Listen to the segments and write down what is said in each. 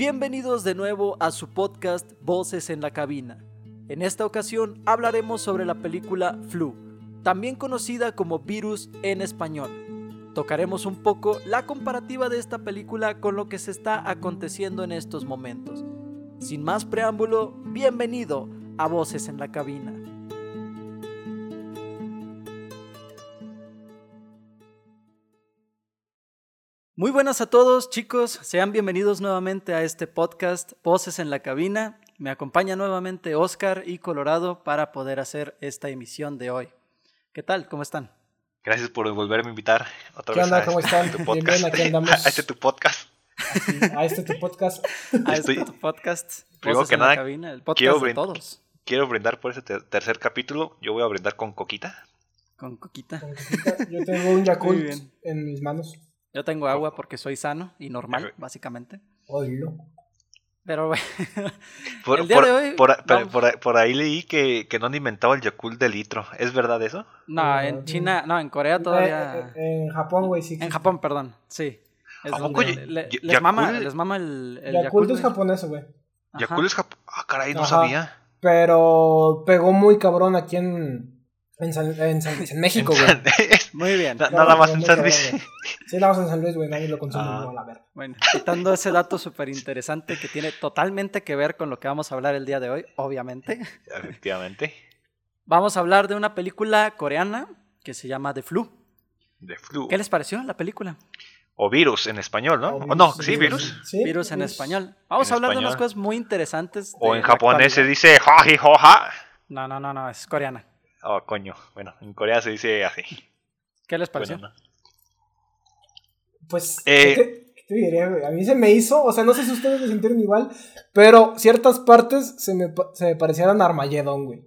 Bienvenidos de nuevo a su podcast Voces en la Cabina. En esta ocasión hablaremos sobre la película Flu, también conocida como Virus en español. Tocaremos un poco la comparativa de esta película con lo que se está aconteciendo en estos momentos. Sin más preámbulo, bienvenido a Voces en la Cabina. Muy buenas a todos chicos, sean bienvenidos nuevamente a este podcast Voces en la Cabina. Me acompaña nuevamente Oscar y Colorado para poder hacer esta emisión de hoy. ¿Qué tal? ¿Cómo están? Gracias por volverme a invitar otra ¿Qué vez onda? ¿Cómo están? Tu podcast. aquí andamos. A este tu podcast. a este tu podcast. a este tu podcast. Primero que nada, el podcast quiero, de todos. quiero brindar por este tercer capítulo. Yo voy a brindar con coquita. Con coquita. Con coquita. Yo tengo un Yakult en mis manos. Yo tengo agua porque soy sano y normal, básicamente. Pero por, el día de hoy. Por, ahí leí que, no han inventado el Yakult de litro. ¿Es verdad eso? No, en China, no, en Corea eh, todavía. Eh, en Japón, güey, sí. En Japón, perdón, sí. les, mama, les mama el, el Yakult. es japonés, güey. Yakult es japonés. Ah, caray, no sabía. Pero pegó muy cabrón aquí en, en San, en, México, güey. Muy bien. nada más en San Luis. Sí, nada más en San Luis, güey. Nadie lo consume. Ah, a ver. Bueno, quitando ese dato súper interesante que tiene totalmente que ver con lo que vamos a hablar el día de hoy, obviamente. Efectivamente. Vamos a hablar de una película coreana que se llama The Flu. The Flu. ¿Qué les pareció la película? O virus en español, ¿no? O, no, sí, virus. virus en español. Vamos a hablar de unas cosas muy interesantes. O en japonés se dice jaji joja. No, no, no, no, es coreana. Oh, coño. Bueno, en Corea se dice así. ¿Qué les pareció? Pues, eh, ¿qué, te diría, A mí se me hizo, o sea, no sé si ustedes se sintieron igual, pero ciertas partes se me, se me parecieron a Armageddon, güey.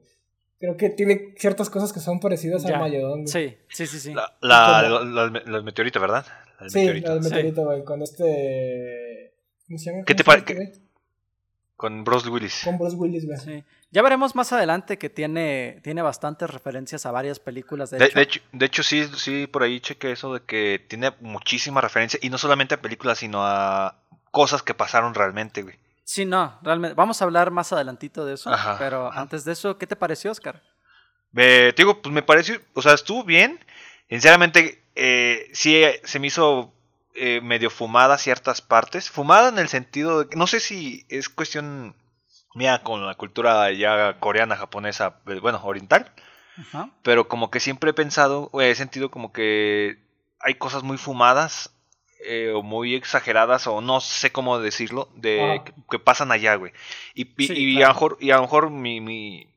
Creo que tiene ciertas cosas que son parecidas a Armageddon. Sí, sí, sí, sí. La, la, los meteoritos, ¿verdad? sí, el meteorito, güey, con este... ¿Cómo se llama? ¿Qué te parece? Con Bruce Willis. Con Bruce Willis, güey. Sí. Ya veremos más adelante que tiene, tiene bastantes referencias a varias películas. De, hecho. de, hecho. sí, sí, por ahí cheque eso de que tiene muchísima referencia, y no solamente a películas, sino a cosas que pasaron realmente, güey. Sí, no, realmente. Vamos a hablar más adelantito de eso, pero antes de eso, ¿qué te pareció, Oscar? Eh, te digo, pues me pareció, o sea, estuvo bien. Sinceramente, eh, sí se me hizo eh, medio fumada ciertas partes. Fumada en el sentido de que, no sé si es cuestión mía con la cultura ya coreana, japonesa, eh, bueno, oriental. Pero como que siempre he pensado, he sentido como que hay cosas muy fumadas eh, o muy exageradas o no sé cómo decirlo, de que, pasan allá, güey. Y, y, a lo mejor, y a lo mejor mi, mi,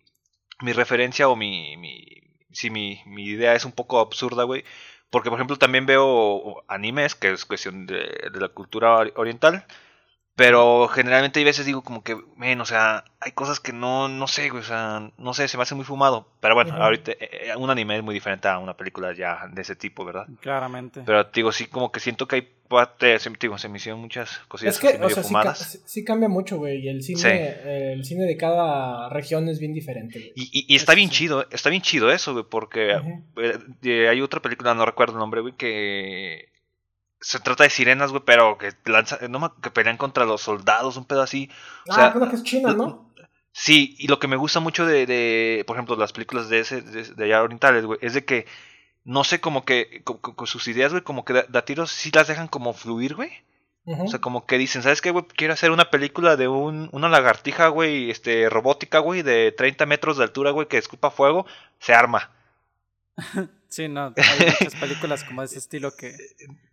mi referencia o mi, mi, si mi, mi idea es un poco absurda, güey. Porque, por ejemplo, también veo animes, que es cuestión de, de la cultura oriental. Pero generalmente hay veces digo como que, men, o sea, hay cosas que no, no sé, o sea, no sé, se me hace muy fumado. Pero bueno, ahorita eh, eh, un anime es muy diferente a una película ya de ese tipo, ¿verdad? Claramente. Pero digo, sí, como que siento que hay parte, digo, se me hicieron muchas cosillas es que, o sea, fumadas. Sí, cambia mucho, güey, y el cine, el cine de cada región es bien diferente. Y, y, está bien chido, está bien chido eso, güey, porque eh, hay otra película, no recuerdo el nombre, güey, que se trata de sirenas, güey, pero que lanza, no, que pelean contra los soldados, un pedo así. O ah, creo que es China, ¿no? Sí, y lo que me gusta mucho de, de por ejemplo, las películas de ese, de, allá orientales, güey, es de que, no sé, como que, con, sus ideas, güey, como que da, tiros sí las dejan como fluir, güey. O sea, como que dicen, ¿sabes qué, güey? Quiero hacer una película de un, una lagartija, güey, este, robótica, güey, de 30 metros de altura, güey, que escupa fuego, se arma. Sí, no, hay muchas películas como de ese estilo que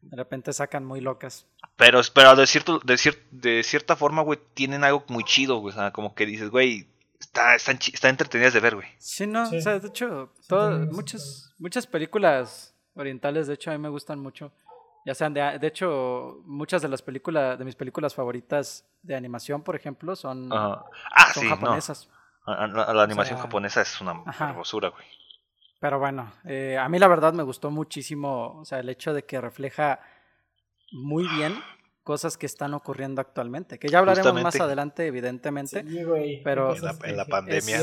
de repente sacan muy locas. Pero, pero de, cierto, de, de cierta forma, güey, tienen algo muy chido, güey. O sea, como que dices, güey, está, están, entretenidas de ver, güey. Sí, no, o sea, de hecho, muchas, muchas películas orientales, de hecho, a mí me gustan mucho. Ya sean, de, de hecho, muchas de las películas, de mis películas favoritas de animación, por ejemplo, son, ah, son japonesas. La, animación japonesa es una hermosura, güey. Pero bueno, eh, a mí la verdad me gustó muchísimo, o sea, el hecho de que refleja muy bien cosas que están ocurriendo actualmente, que ya hablaremos más adelante, evidentemente, pero en la, pandemia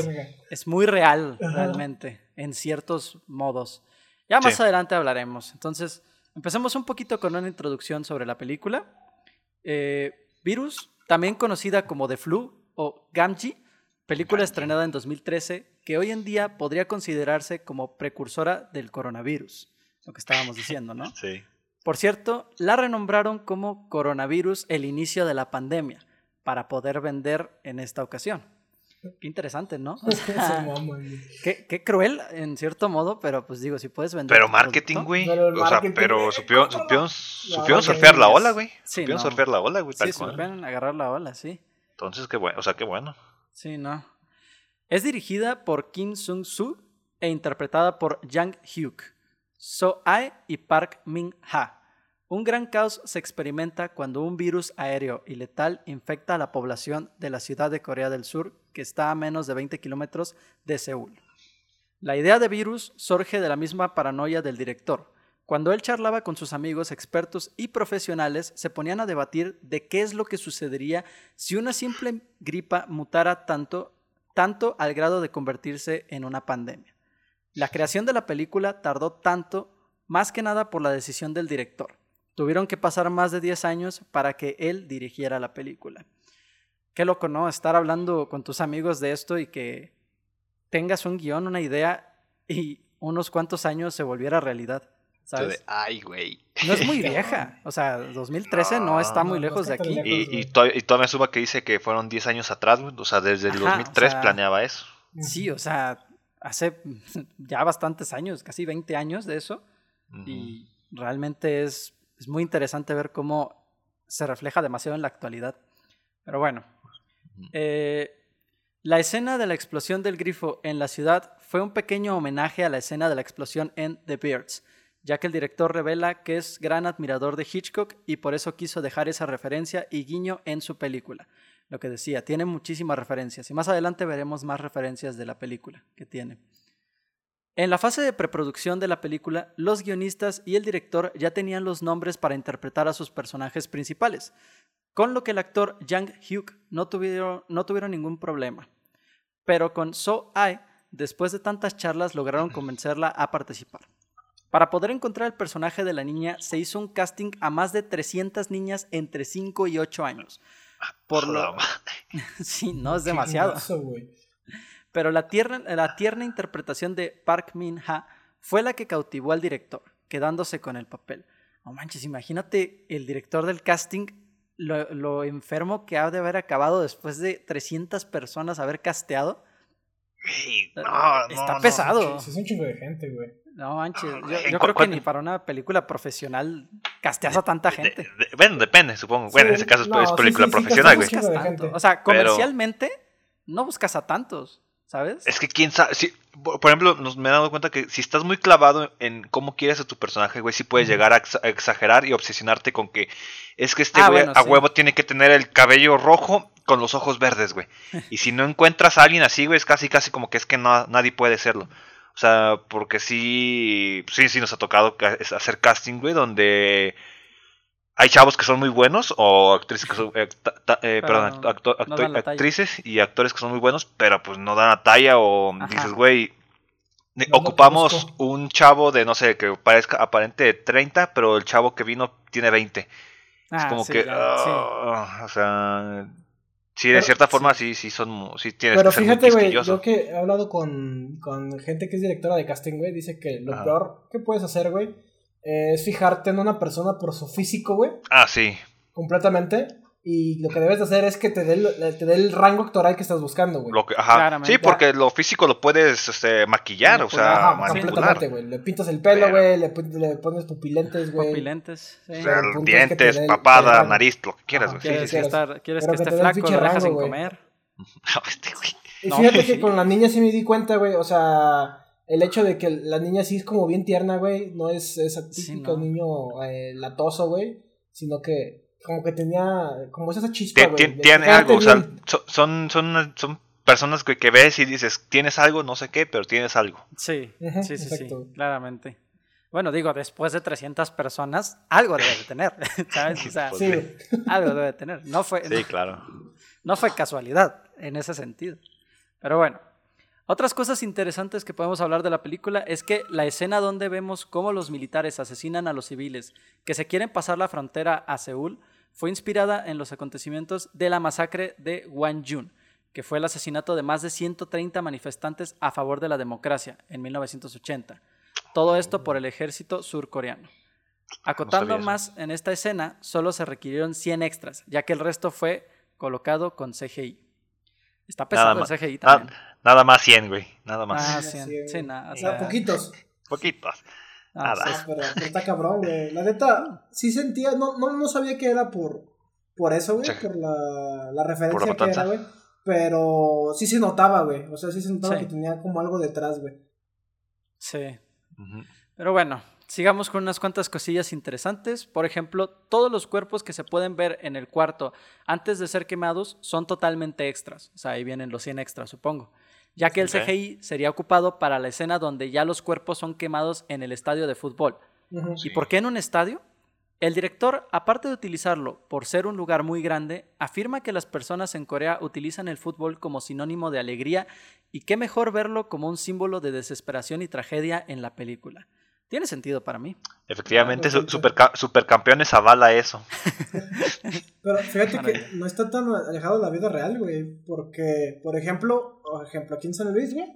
es, muy real realmente, en ciertos modos. Ya más adelante hablaremos. Entonces, empecemos un poquito con una introducción sobre la película. Eh, Virus también conocida como The Flu o Gamji, película estrenada en 2013 que hoy en día podría considerarse como precursora del coronavirus, lo que estábamos diciendo, ¿no? Sí. Por cierto, la renombraron como coronavirus el inicio de la pandemia para poder vender en esta ocasión. Qué interesante, ¿no? O sea, qué, qué, cruel, en cierto modo, pero pues digo, si puedes vender. Pero marketing, güey. O sea, pero supieron, supieron, supieron surfear la ola, güey. Sí, supieron surfear la ola, güey. Sí, supieron agarrar la ola, sí. Entonces, qué bueno, o sea, qué bueno. Sí, no. Es dirigida por Kim Sung-soo e interpretada por Jang Hyuk, So Ae y Park Min-ha. Un gran caos se experimenta cuando un virus aéreo y letal infecta a la población de la ciudad de Corea del Sur, que está a menos de 20 kilómetros de Seúl. La idea de virus surge de la misma paranoia del director. Cuando él charlaba con sus amigos expertos y profesionales, se ponían a debatir de qué es lo que sucedería si una simple gripa mutara tanto, tanto al grado de convertirse en una pandemia. La creación de la película tardó tanto, más que nada por la decisión del director. Tuvieron que pasar más de 10 años para que él dirigiera la película. Qué loco, ¿no? Estar hablando con tus amigos de esto y que tengas un guion, una idea y unos cuantos años se volviera realidad. ¿Sabes? Ay, güey. No es muy vieja. O sea, 2013 no, está muy lejos de aquí. y, y, todavía, suba que dice que fueron 10 años atrás, güey. O sea, desde el 2003 planeaba eso. Sí, o sea, hace ya bastantes años, casi 20 años de eso. Y realmente es es muy interesante ver cómo se refleja demasiado en la actualidad. Pero bueno, eh, la escena de la explosión del grifo en la ciudad fue un pequeño homenaje a la escena de la explosión en The Birds, ya que el director revela que es gran admirador de Hitchcock y por eso quiso dejar esa referencia y guiño en su película. Lo que decía, tiene muchísimas referencias y más adelante veremos más referencias de la película que tiene. En la fase de preproducción de la película, los guionistas y el director ya tenían los nombres para interpretar a sus personajes principales, con lo que el actor Jang Hyuk no tuvieron, no tuvieron ningún problema. Pero con So Ae, después de tantas charlas, lograron convencerla a participar. Para poder encontrar el personaje de la niña, se hizo un casting a más de 300 niñas entre 5 y 8 años. Por lo... sí, no es demasiado pero la tierna, la tierna interpretación de Park Min-ha fue la que cautivó al director, quedándose con el papel. No manches, imagínate el director del casting, lo, enfermo que ha de haber acabado después de 300 personas haber casteado. no, Está pesado. es un chingo de gente, güey. No manches, yo, creo que ni para una película profesional casteas a tanta gente. bueno, depende, supongo. bueno, en ese caso es película profesional, güey. O sea, comercialmente no buscas a tantos. ¿Sabes? Es que quién sabe. Si, por ejemplo, nos me he dado cuenta que si estás muy clavado en cómo quieres a tu personaje, güey, sí puedes llegar a, exagerar y obsesionarte con que es que este ah, güey a huevo tiene que tener el cabello rojo con los ojos verdes, güey. y si no encuentras a alguien así, güey, es casi casi como que es que no, nadie puede serlo. O sea, porque sí, sí, sí nos ha tocado hacer casting, güey, donde hay chavos que son muy buenos o actrices que son, eh, eh, perdón, actrices y actores que son muy buenos, pero pues no dan la talla o dices, güey, ocupamos un chavo de, no sé, que parezca aparente de 30, pero el chavo que vino tiene 20. es ah, como que, ah, o sea, sí, de cierta forma sí, sí son, sí tienes Pero fíjate, güey, yo que he hablado con, con gente que es directora de casting, güey, dice que lo peor que puedes hacer, güey, es fijarte en una persona por su físico, güey. Ah, sí. Completamente. Y lo que debes de hacer es que te dé el, te dé el rango actoral que estás buscando, güey. ajá. Sí, porque lo físico lo puedes este, maquillar, o sea, ajá, completamente, güey. Le pintas el pelo, güey, le, le, pones pupilentes, güey. Pupilentes, sí. O sea, dientes, papada, nariz, lo que quieras, güey. Quieres, que, estar, quieres que, esté flaco, lo dejas sin comer. este, güey. Y fíjate que con la niña sí me di cuenta, güey, o sea el hecho de que la niña sí es como bien tierna, güey, no es ese típico niño eh, latoso, güey, sino que como que tenía, como esa chispa, güey. Tiene algo, o sea, son, son, son personas que, que, ves y dices, tienes algo, no sé qué, pero tienes algo. Sí, sí, sí, sí, claramente. Bueno, digo, después de 300 personas, algo debe de tener, ¿sabes? O sea, sí. algo debe de tener. No fue, sí, claro. No fue casualidad en ese sentido. Pero bueno, otras cosas interesantes que podemos hablar de la película es que la escena donde vemos cómo los militares asesinan a los civiles que se quieren pasar la frontera a Seúl fue inspirada en los acontecimientos de la masacre de Wanjun, que fue el asesinato de más de 130 manifestantes a favor de la democracia en 1980. Todo esto por el ejército surcoreano. Acotando más en esta escena, solo se requirieron 100 extras, ya que el resto fue colocado con CGI. Está pesado el CGI también. Nada, más 100, güey. Nada más. Ah, 100. Sí, nada. O sea, poquitos. Poquitos. Ah, nada. pero, está cabrón, güey. La neta, sí sentía, no, no, no sabía que era por, por eso, güey, por la, la referencia que era, güey. Pero sí se notaba, güey. O sea, sí se notaba que tenía como algo detrás, güey. Sí. Pero bueno, sigamos con unas cuantas cosillas interesantes. Por ejemplo, todos los cuerpos que se pueden ver en el cuarto antes de ser quemados son totalmente extras. O sea, ahí vienen los 100 extras, supongo. Ya que el CGI sería ocupado para la escena donde ya los cuerpos son quemados en el estadio de fútbol. ¿Y por qué en un estadio? El director, aparte de utilizarlo por ser un lugar muy grande, afirma que las personas en Corea utilizan el fútbol como sinónimo de alegría y qué mejor verlo como un símbolo de desesperación y tragedia en la película. Tiene sentido para mí. Efectivamente, super, Supercampeones avala eso. Pero fíjate que no está tan alejado de la vida real, güey. Porque, por ejemplo, por ejemplo, aquí en San Luis, güey,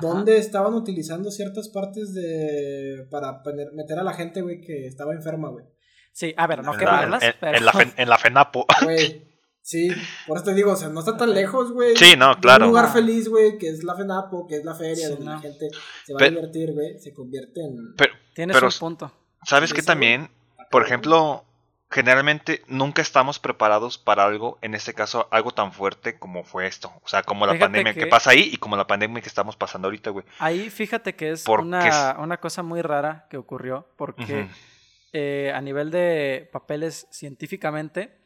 donde estaban utilizando ciertas partes de. para meter a la gente, güey, que estaba enferma, güey. Sí, a ver, no quemarlas, pero. En la, en la FENAPO. Güey. Sí, por eso te digo, o sea, no está tan lejos, güey. Sí, no, claro. Un lugar feliz, güey, que es la FENAPO, que es la feria, donde la gente se va a divertir, güey, se convierte en... Pero, Tienes un punto. ¿Sabes qué también? Por ejemplo, generalmente nunca estamos preparados para algo, en este caso, algo tan fuerte como fue esto. O sea, como la pandemia que... pasa ahí y como la pandemia que estamos pasando ahorita, güey. Ahí fíjate que es una, una, cosa muy rara que ocurrió, porque eh, a nivel de papeles científicamente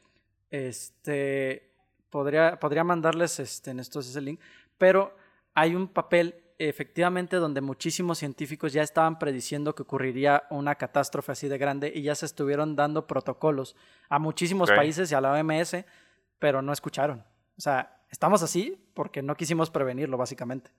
este, podría, podría mandarles este, en estos ese link, pero hay un papel efectivamente donde muchísimos científicos ya estaban prediciendo que ocurriría una catástrofe así de grande y ya se estuvieron dando protocolos a muchísimos países y a la OMS, pero no escucharon. O sea, estamos así porque no quisimos prevenirlo, básicamente.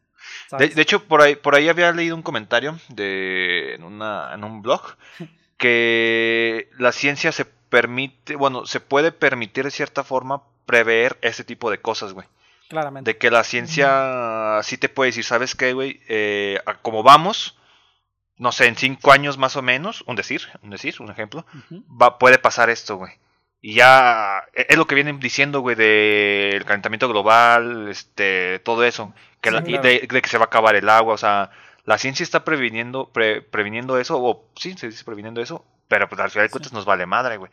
De, hecho, por ahí, por ahí había leído un comentario de, en, una, en un blog que la ciencia se permite, bueno, se puede permitir de cierta forma prever ese tipo de cosas, güey. Claramente. De que la ciencia sí te puede decir, ¿sabes qué, güey? Eh, como vamos, no sé, en cinco años más o menos, un decir, un decir, un ejemplo, va, puede pasar esto, güey. Y ya e, es lo que vienen diciendo, güey, del calentamiento global, este, todo eso, que de, que se va a acabar el agua, o sea, la ciencia está previniendo, previniendo eso, o sí, se dice previniendo eso, pero pues al final de cuentas nos vale madre, güey.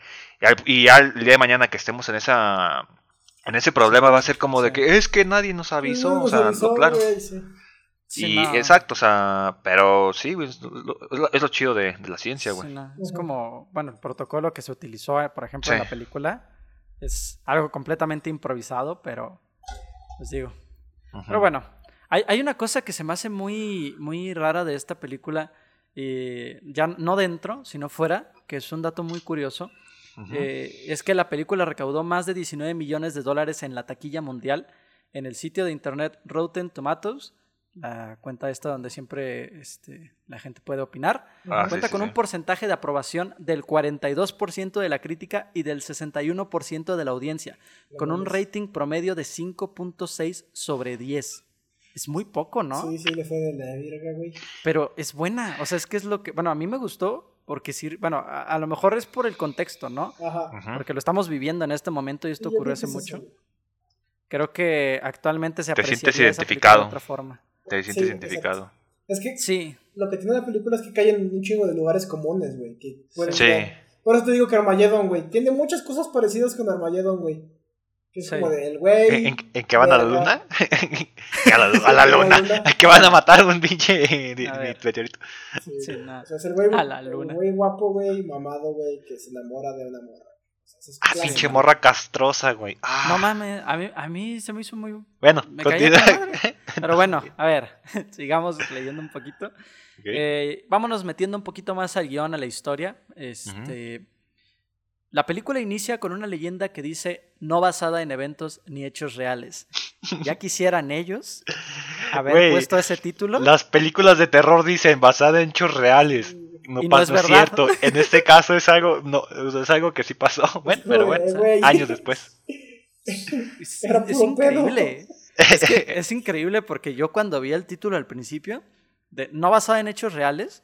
Y, ya el día de mañana que estemos en esa en ese problema va a ser como de que es que nadie nos avisó, o sea, claro. y exacto, o sea, pero sí, es, lo, chido de, la ciencia, güey. Es como, bueno, el protocolo que se utilizó, eh, por ejemplo, en la película es algo completamente improvisado, pero les digo. Pero bueno, hay, hay, una cosa que se me hace muy, muy rara de esta película eh, ya no dentro, sino fuera, que es un dato muy curioso, eh, es que la película recaudó más de 19 millones de dólares en la taquilla mundial en el sitio de internet Rotten Tomatoes, la cuenta esta donde siempre este, la gente puede opinar, ah, cuenta con un porcentaje de aprobación del 42% de la crítica y del 61% de la audiencia, con un rating promedio de 5.6 sobre 10 es muy poco, ¿no? Sí, sí, le fue de la virga, güey. Pero es buena, o sea, es que es lo que, bueno, a mí me gustó porque sí, bueno, a, lo mejor es por el contexto, ¿no? Ajá. Porque lo estamos viviendo en este momento y esto ocurrió hace mucho. Creo que actualmente se aprecia. Te sientes identificado. De otra forma. Te sientes identificado. Es que sí. lo que tiene la película es que cae en un chingo de lugares comunes, güey. sí. Por eso te digo que Armageddon, güey. Tiene muchas cosas parecidas con Armageddon, güey. Es como del güey. ¿En, ¿En, qué van a la luna? a, la, a la luna. ¿En qué van a matar a un pinche meteorito? Sí, sí. O sea, es el güey, a la luna. güey guapo, güey, mamado, güey, que se enamora de una morra. Ah, pinche morra castrosa, güey. Ah. No mames, a mí, a mí se me hizo muy. Bueno, continúa. Pero bueno, a ver, sigamos leyendo un poquito. Eh, vámonos metiendo un poquito más al guion, a la historia. Este. La película inicia con una leyenda que dice no basada en eventos ni hechos reales. Ya quisieran ellos haber puesto ese título. Las películas de terror dicen basada en hechos reales. no, Y no es pasa- verdad. cierto. En este caso es algo, no, es algo que sí pasó. Bueno, pero bueno, años después. Es, es increíble. Es, que es increíble porque yo cuando vi el título al principio, de no basado en hechos reales,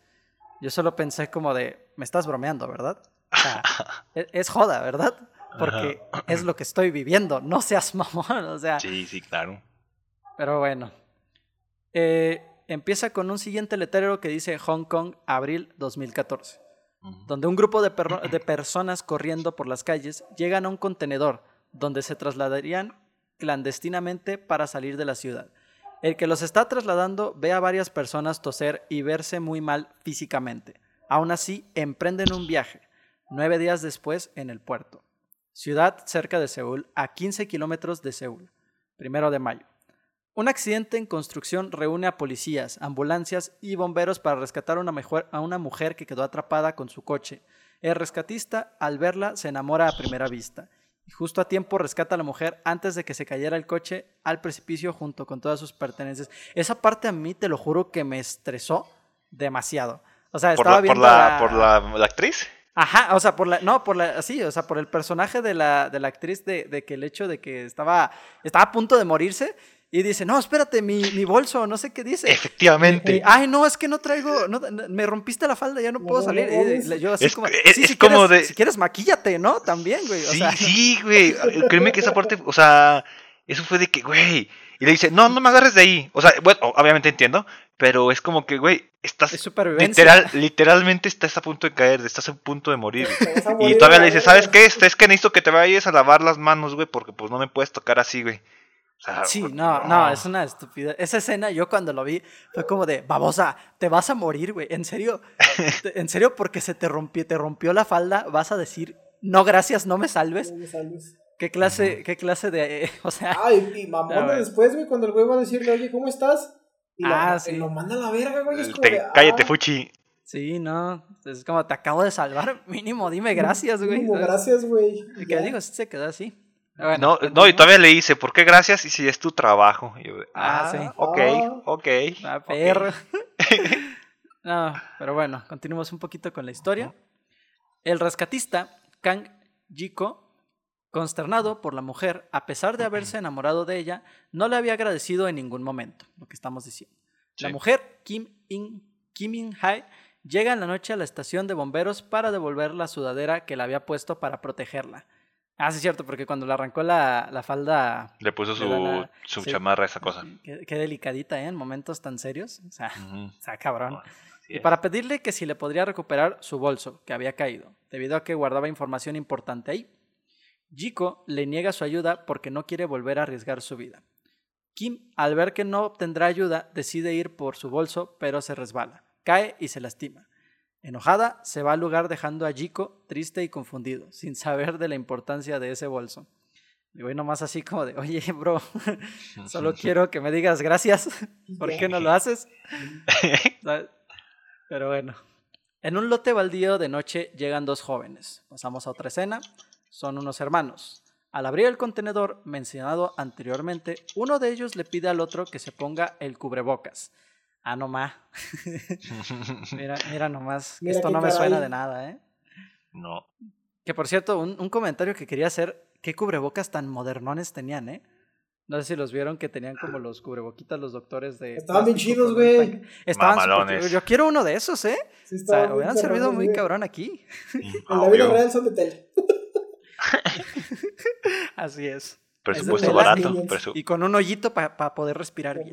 yo solo pensé como de, me estás bromeando, ¿verdad? O sea, es, joda, ¿verdad? Porque es lo que estoy viviendo, no seas mamón, o sea. Sí, sí, claro. Pero bueno. Eh, empieza con un siguiente letrero que dice Hong Kong, abril 2014 Ujú. donde un grupo de, de personas corriendo por las calles llegan a un contenedor donde se trasladarían clandestinamente para salir de la ciudad. El que los está trasladando ve a varias personas toser y verse muy mal físicamente. Aún así, emprenden un viaje, nueve días después en el puerto. Ciudad cerca de Seúl, a 15 kilómetros de Seúl, primero de mayo. Un accidente en construcción reúne a policías, ambulancias y bomberos para rescatar a una, mejor- a una mujer que quedó atrapada con su coche. El rescatista, al verla, se enamora a primera vista. Y justo a tiempo rescata a la mujer antes de que se cayera el coche al precipicio junto con todas sus pertenencias. Esa parte a mí, te lo juro, que me estresó demasiado. O sea, ¿Por estaba la, por viendo la, a- por la, la actriz? Ajá, o sea, por la, no, por la, sí, o sea, por el personaje de la, de la actriz de, de que el hecho de que estaba, estaba a punto de morirse y dice, no, espérate, mi, mi bolso, no sé qué dice. Efectivamente. Y, Ay, no, es que no traigo, no, me rompiste la falda, ya no No, puedo no, salir. Y yo así Es- como, es- sí, es si como quieres, de- si quieres maquíllate, ¿no? También, güey. O Sí, sea, sí, güey. Créeme que esa parte, o sea, eso fue de que, güey. Y le dice, no, no me agarres de ahí. O sea, bueno, obviamente entiendo, pero es como que, güey, estás es literal, literalmente estás a punto de caer, estás a punto de morir. Y todavía le dice, verga. ¿sabes qué? Este, Es que necesito que te vayas a lavar las manos, güey, porque pues no me puedes tocar así, güey. O sea, Sí, no, no, es una estupidez. Esa escena yo cuando lo vi fue como de, babosa, te vas a morir, güey. En serio, en serio, porque se te rompió, te rompió la falda, vas a decir, no, gracias, no me salves. No me salves. ¿Qué clase, qué clase de, o sea, Ay, y mamón güey. después, güey, cuando el güey va a decirle, oye, ¿cómo estás? Y lo- Ah, y sí. lo manda a la verga, güey. Es como te- de, cállate, ah, Fuchi. sí, no, es como te acabo de salvar, mínimo, dime gracias, güey. mínimo, ¿sabes? gracias, güey. Y que digo, sí se quedó así. Bueno, No, no, y todavía le dice, ¿por qué gracias? Y si es tu trabajo. Y yo, Ah, ah, sí. ok, Ah. ok. Ah, ok. perro. no, pero bueno, continuemos un poquito con la historia. El rescatista, Kang Jiko, consternado por la mujer, a pesar de haberse enamorado de ella, no le había agradecido en ningún momento, lo que estamos diciendo. La mujer, Kim In, Kim In Hai, llega en la noche a la estación de bomberos para devolver la sudadera que le había puesto para protegerla. Ah, sí, es cierto, porque cuando le arrancó la, la falda, Le puso su, la- su sí. chamarra, esa cosa. qué, qué delicadita, ¿eh? En momentos tan serios. O sea, Ujú. o sea cabrón. Y para pedirle que si le podría recuperar su bolso, que había caído, debido a que guardaba información importante ahí. Jiko le niega su ayuda porque no quiere volver a arriesgar su vida. Kim, al ver que no obtendrá ayuda, decide ir por su bolso, pero se resbala, cae y se lastima. Enojada, se va al lugar dejando a Jiko triste y confundido, sin saber de la importancia de ese bolso. Y voy nomás así como de, oye, bro, solo quiero que me digas gracias. ¿Por qué no lo haces? Pero bueno. En un lote baldío de noche llegan dos jóvenes. Pasamos a otra escena. Son unos hermanos. Al abrir el contenedor mencionado anteriormente, uno de ellos le pide al otro que se ponga el cubrebocas. Ah, no ma. Mira, mira nomás. Mira Esto no me caray. suena de nada, ¿eh? No. Que por cierto, un, un comentario que quería hacer, ¿qué cubrebocas tan modernones tenían, eh? No sé si los vieron que tenían como los cubreboquitas los doctores de... Estaban bien chidos, güey. Estaban Mamalones. Yo quiero uno de esos, ¿eh? Sí, O sea, hubieran servido muy cabrón aquí. En la vida real son de tele. Así es. Presupuesto barato. Presu- Y con un hoyito para poder respirar bien.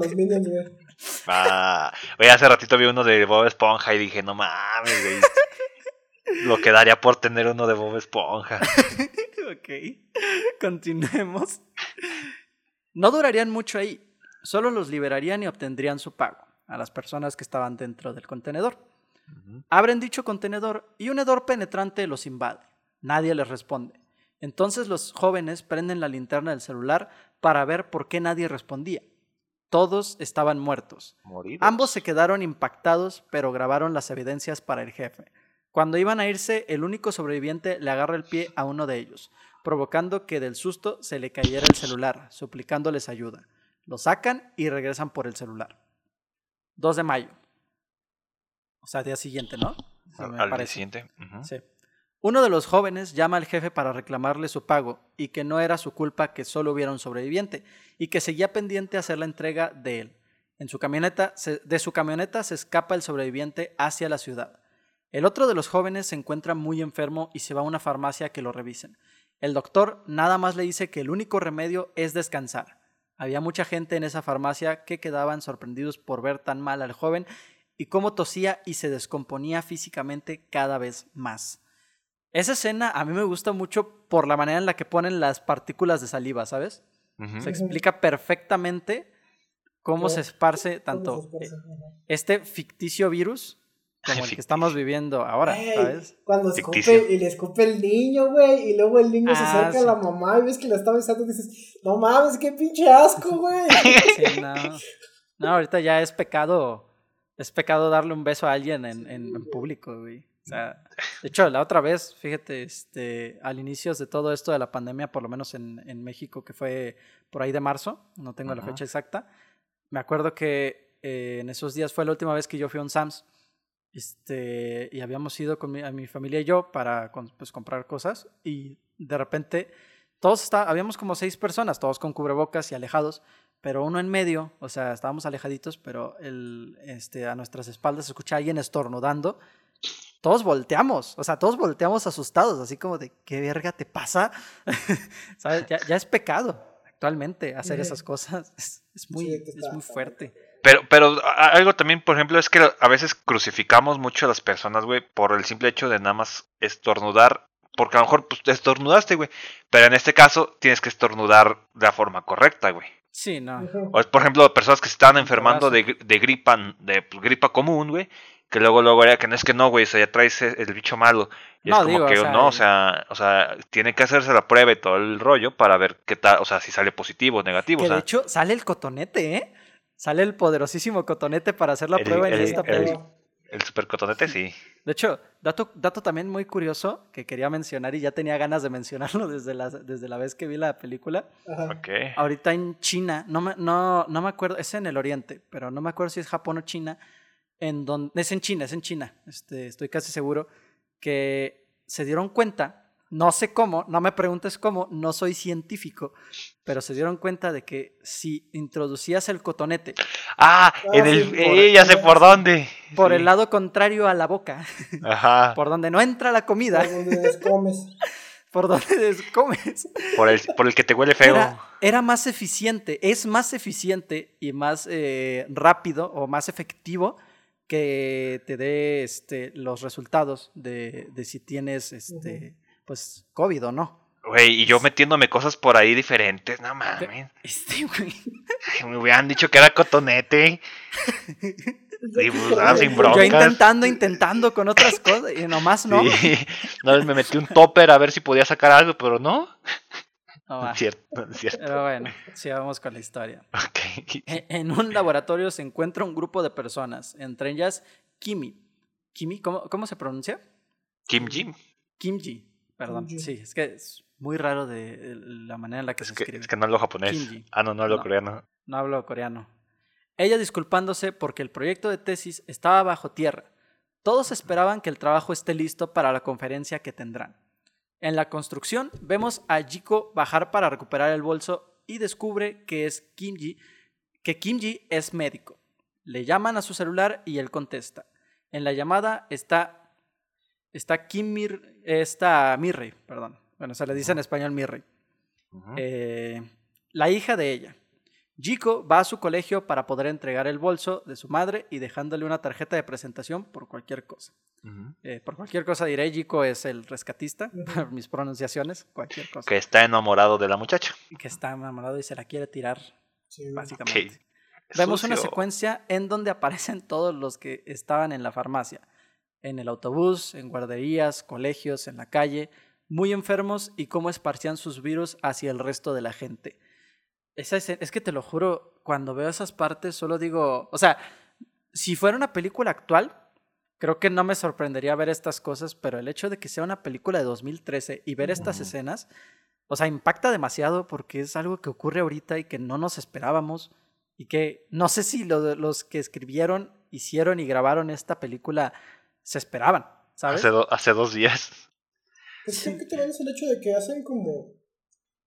Los minions, güey. Ah, oye, hace ratito vi uno de Bob Esponja y dije, no mames, güey. Lo que daría por tener uno de Bob Esponja. ok. Continuemos. No durarían mucho ahí. Solo los liberarían y obtendrían su pago a las personas que estaban dentro del contenedor. Abren dicho contenedor y un hedor penetrante los invade. Nadie les responde. Entonces los jóvenes prenden la linterna del celular para ver por qué nadie respondía. Todos estaban muertos. Ambos se quedaron impactados, pero grabaron las evidencias para el jefe. Cuando iban a irse, el único sobreviviente le agarra el pie a uno de ellos, provocando que del susto se le cayera el celular, suplicándoles ayuda. Lo sacan y regresan por el celular. 2 de mayo. O sea, día siguiente, ¿no? al día siguiente. Sí. Uno de los jóvenes llama al jefe para reclamarle su pago y que no era su culpa que solo hubiera un sobreviviente y que seguía pendiente hacer la entrega de él. En su camioneta, de su camioneta se escapa el sobreviviente hacia la ciudad. El otro de los jóvenes se encuentra muy enfermo y se va a una farmacia que lo revisen. El doctor nada más le dice que el único remedio es descansar. Había mucha gente en esa farmacia que quedaban sorprendidos por ver tan mal al joven y cómo tosía y se descomponía físicamente cada vez más. Esa escena a mí me gusta mucho por la manera en la que ponen las partículas de saliva, ¿sabes? Se explica perfectamente cómo se esparce tanto este ficticio virus como el que estamos viviendo ahora, ¿sabes? Cuando escupe y le escupe el niño, güey, y luego el niño se ah, acerca a la mamá y ves que la está besando y dices, no mames, qué pinche asco, güey. Sí, no. No, ahorita ya es pecado, es pecado darle un beso a alguien en, en público, güey. O sea, de hecho, la otra vez, fíjate, este, al inicio de todo esto de la pandemia, por lo menos en, en México, que fue por ahí de marzo, no tengo la fecha exacta, me acuerdo que eh, en esos días fue la última vez que yo fui a un Sams, este, y habíamos ido con mi, a mi familia y yo para pues, comprar cosas, y de repente, todos está, habíamos como seis personas, todos con cubrebocas y alejados, pero uno en medio, o sea, estábamos alejaditos, pero el, este, a nuestras espaldas se escucha alguien estornudando todos volteamos, o sea, todos volteamos asustados, así como de, ¿qué verga te pasa? ¿Sabes? Ya, es pecado actualmente hacer esas cosas, es, muy, es muy fuerte. Pero, pero algo también, por ejemplo, es que a veces crucificamos mucho a las personas, güey, por el simple hecho de nada más estornudar. Porque a lo mejor pues, estornudaste, güey. Pero en este caso tienes que estornudar de la forma correcta, güey. Sí, no. O, por ejemplo, personas que se están enfermando de, de gripa, de pues, gripa común, güey que luego luego era que no es que no, güey, o sea, ya traes el bicho malo. Y es como que no, o sea, o sea, tiene que hacerse la prueba y todo el rollo para ver qué tal, o sea, si sale positivo o negativo. Que de hecho sale el cotonete, ¿eh? Sale el poderosísimo cotonete para hacer la prueba en esta prueba. El, super cotonete, sí. De hecho, dato, dato también muy curioso que quería mencionar y ya tenía ganas de mencionarlo desde la, desde la vez que vi la película. Okay. Ahorita en China, no me, no, no me acuerdo, es en el oriente, pero no me acuerdo si es Japón o China, en donde, es en China, es en China, este, estoy casi seguro, que se dieron cuenta, no sé cómo, no me preguntes cómo, no soy científico, pero se dieron cuenta de que si introducías el cotonete. Ah, en el, eh, ya sé por dónde. Por el lado contrario a la boca. Ajá. por donde no entra la comida. Por donde descomes. por donde descomes. Por el, por el que te huele feo. Era, más eficiente, es más eficiente y más eh, rápido o más efectivo que te dé este, los resultados de, de si tienes este, pues COVID o no. Güey, y yo metiéndome cosas por ahí diferentes, no mames. Este, güey. Me hubieran dicho que era cotonete. Y, pues, sin broncas. Yo intentando, intentando con otras cosas y nomás no. Sí. No, me metí un topper a ver si podía sacar algo, pero no. No, es cierto, cierto. Pero bueno, sigamos con la historia. E, en un laboratorio se encuentra un grupo de personas, entre ellas Kimi. ¿Kimi? ¿Cómo, cómo se pronuncia? Kimji. Kimji, perdón. Sí, es que es muy raro de la manera en la que se escribe. Es que no hablo japonés. Ah, no, no hablo coreano. No hablo coreano. Ella disculpándose porque el proyecto de tesis estaba bajo tierra. Todos esperaban que el trabajo esté listo para la conferencia que tendrán. En la construcción vemos a Jiko bajar para recuperar el bolso y descubre que es Kimji, que Kimji es médico. Le llaman a su celular y él contesta. En la llamada está está Kimir, está Mirrey, perdón. Bueno, se le dice en español Mirrey. Eh, la hija de ella. Jiko va a su colegio para poder entregar el bolso de su madre y dejándole una tarjeta de presentación por cualquier cosa. Eh, por cualquier cosa diré, Jiko es el rescatista, por mis pronunciaciones, cualquier cosa. Que está enamorado de la muchacha. Que está enamorado y se la quiere tirar, básicamente. Vemos una secuencia en donde aparecen todos los que estaban en la farmacia, en el autobús, en guarderías, colegios, en la calle, muy enfermos y cómo esparcían sus virus hacia el resto de la gente es que te lo juro, cuando veo esas partes solo digo, o sea, si fuera una película actual, creo que no me sorprendería ver estas cosas, pero el hecho de que sea una película de 2013 y ver estas escenas, o sea, impacta demasiado porque es algo que ocurre ahorita y que no nos esperábamos. Y que no sé si los que escribieron, hicieron y grabaron esta película se esperaban, ¿sabes? Hace, hace dos días. Es que creo que también es el hecho de que hacen como.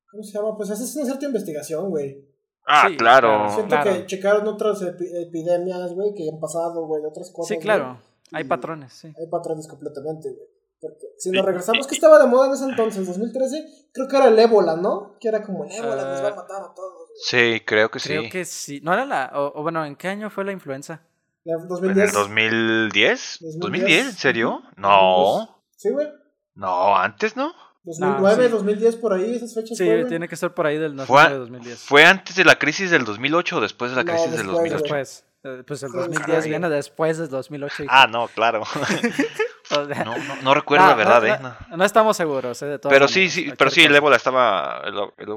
¿Cómo se llama? Pues haces una cierta investigación, güey. Ah, claro. Siento que checaron otras epidemias, güey, que han pasado, güey, otras cosas. Sí, claro. Hay patrones, sí. Hay patrones completamente, güey. Porque si nos regresamos, que estaba de moda en ese entonces, 2013, creo que era el ébola, ¿no? Que era como el ébola, nos va a matar a todos. Sí, creo que sí. Creo que sí. ¿No era la.? O, bueno, ¿en qué año fue la influenza? ¿En 2010? ¿En el 2010? ¿2010? ¿En serio? No. Sí, güey. No, antes, ¿no? 2009, 2010, por ahí, esas fechas. Sí, tiene que ser por ahí del 2010. ¿Fue antes de la crisis del 2008 o después de la crisis del 2008? Después. Eh, pues el 2010 viene después del 2008. Ah, no, claro. no, no, recuerdo la verdad, ¿eh? No. estamos seguros, ¿eh? De pero sí, sí, pero sí, el ébola estaba. El,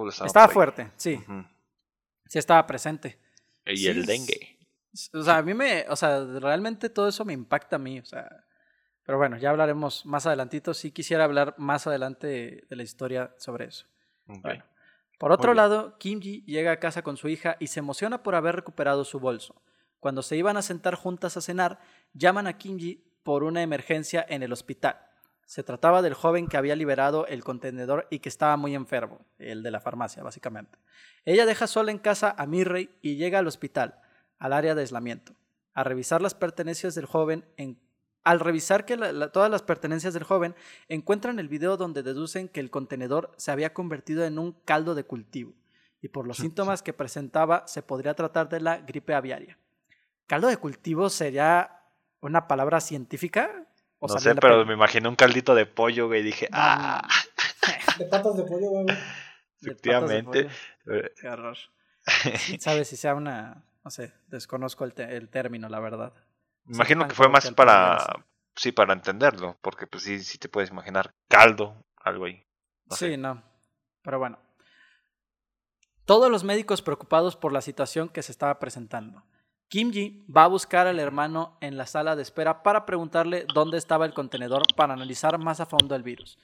estaba, estaba fuerte, sí. Sí, estaba presente. Y el dengue. O sea, a mí me. O sea, realmente todo eso me impacta a mí, o sea pero bueno, ya hablaremos más adelantito. Sí quisiera hablar más adelante de la historia sobre eso. por otro lado, Kimji llega a casa con su hija y se emociona por haber recuperado su bolso. Cuando se iban a sentar juntas a cenar, llaman a Kimji por una emergencia en el hospital. Se trataba del joven que había liberado el contenedor y que estaba muy enfermo, el de la farmacia, básicamente. Ella deja sola en casa a Mirrey y llega al hospital, al área de aislamiento, a revisar las pertenencias del joven en al revisar que todas las pertenencias del joven, encuentran el video donde deducen que el contenedor se había convertido en un caldo de cultivo y por los síntomas que presentaba se podría tratar de la gripe aviaria. ¿Caldo de cultivo sería una palabra científica? no sé, pero me imaginé un caldito de pollo, güey, y dije, ¡ah! De patas de pollo, güey. Efectivamente. Qué horror. ¿Sabes si sea una, no sé, desconozco el término, la verdad. Imagino que fue más para, sí, para entenderlo, porque pues sí, sí te puedes imaginar caldo, algo ahí. sí, no. Pero bueno. Todos los médicos preocupados por la situación que se estaba presentando. Kimji va a buscar al hermano en la sala de espera para preguntarle dónde estaba el contenedor para analizar más a fondo el virus.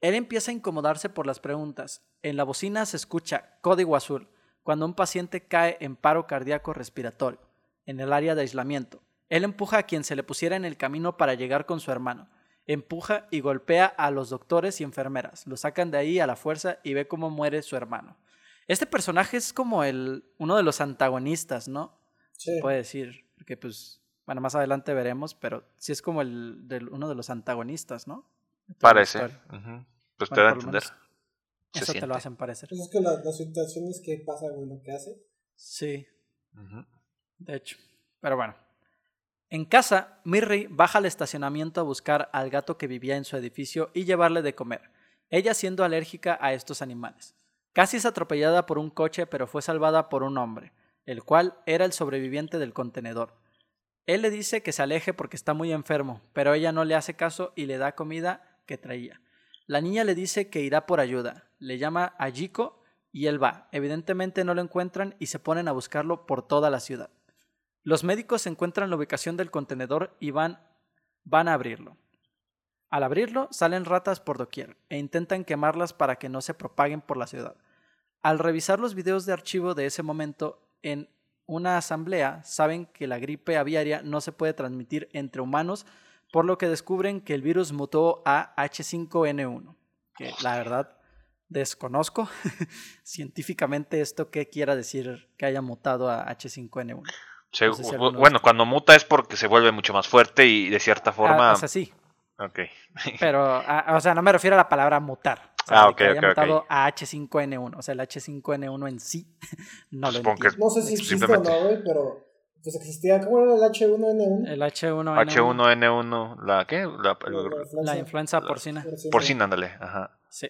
Él empieza a incomodarse por las preguntas. En la bocina se escucha código azul cuando un paciente cae en paro cardíaco respiratorio en el área de aislamiento. Él empuja a quien se le pusiera en el camino para llegar con su hermano. Empuja y golpea a los doctores y enfermeras. Lo sacan de ahí a la fuerza y ve cómo muere su hermano. Este personaje es como el, uno de los antagonistas, ¿no? Sí. puede decir. Porque, pues, bueno, más adelante veremos, pero sí es como el, uno de los antagonistas, ¿no? Parece. Pues te da a entender. Eso te lo hacen parecer. Pues es que las situaciones que pasa, con lo que hace. Sí. De hecho. Pero bueno. En casa, Mirri baja al estacionamiento a buscar al gato que vivía en su edificio y llevarle de comer, ella siendo alérgica a estos animales. Casi es atropellada por un coche, pero fue salvada por un hombre, el cual era el sobreviviente del contenedor. Él le dice que se aleje porque está muy enfermo, pero ella no le hace caso y le da comida que traía. La niña le dice que irá por ayuda, le llama a Jiko y él va. Evidentemente no lo encuentran y se ponen a buscarlo por toda la ciudad. Los médicos encuentran la ubicación del contenedor y van, a abrirlo. Al abrirlo, salen ratas por doquier e intentan quemarlas para que no se propaguen por la ciudad. Al revisar los videos de archivo de ese momento, en una asamblea saben que la gripe aviaria no se puede transmitir entre humanos, por lo que descubren que el virus mutó a H5N1, que la verdad desconozco científicamente esto qué quiera decir que haya mutado a H5N1 bueno, cuando muta es porque se vuelve mucho más fuerte y de cierta ah, forma. o sea, sí. Ok. Pero, ah, o sea, no me refiero a la palabra mutar. ah, ok, que haya mutado a H5N1. O sea, el H5N1 en sí no lo entiendo. No sé si existe o no, güey, pero pues existía. ¿Cómo era el H1N1? El H1N1. H1N1, ¿la qué? La, la, influenza, porcina. Porcina, ándale, ajá. Sí.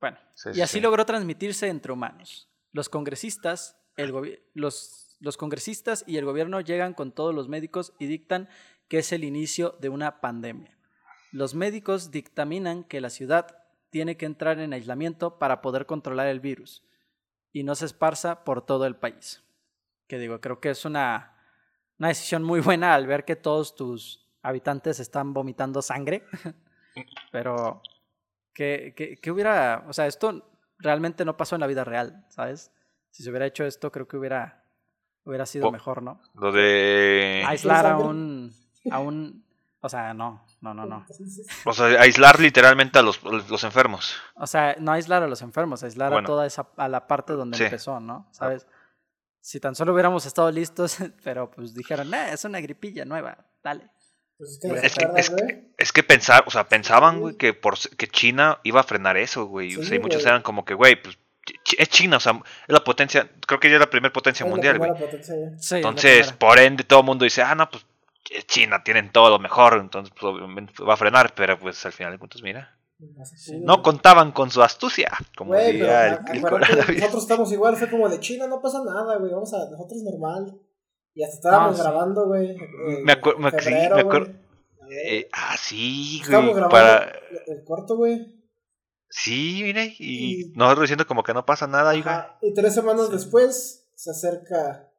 Bueno, y así logró transmitirse entre humanos. Los congresistas, el los los congresistas y el gobierno llegan con todos los médicos y dictan que es el inicio de una pandemia. Los médicos dictaminan que la ciudad tiene que entrar en aislamiento para poder controlar el virus y no se esparza por todo el país. Que digo, creo que es una, una decisión muy buena al ver que todos tus habitantes están vomitando sangre. Pero, ¿qué, hubiera? O sea, esto realmente no pasó en la vida real, ¿sabes? Si se hubiera hecho esto, creo que hubiera hubiera sido mejor, ¿no? Lo de... Aislar a un, a un... O sea, no, no, no, no. O sea, aislar literalmente a los, los enfermos. O sea, no aislar a los enfermos, aislar a toda esa, a la parte donde empezó, ¿no? ¿Sabes? Si tan solo hubiéramos estado listos, pero pues dijeron, eh, es una gripilla nueva, dale. Pues es, que, es, que, pensar, o sea, pensaban, güey, que, por, que China iba a frenar eso, güey. o sea, y muchos eran como que, güey, pues es China, o sea, es la potencia, creo que ya es la primera potencia mundial, güey. entonces, por ende, todo el mundo dice, ah, no, pues es China, tienen todo lo mejor, entonces pues, va a frenar, pero pues al final de cuentas, mira. No contaban con su astucia, como diría el, Nosotros estamos igual, fue como de China, no pasa nada, güey, vamos a nosotros normal. Y hasta estábamos grabando, güey. me acuerdo, me acuerdo. Eh, ah, sí, güey. Estábamos grabando para... el corto, güey. Sí, mire, y, nosotros diciendo como que no pasa nada, hija. Y tres semanas después se acerca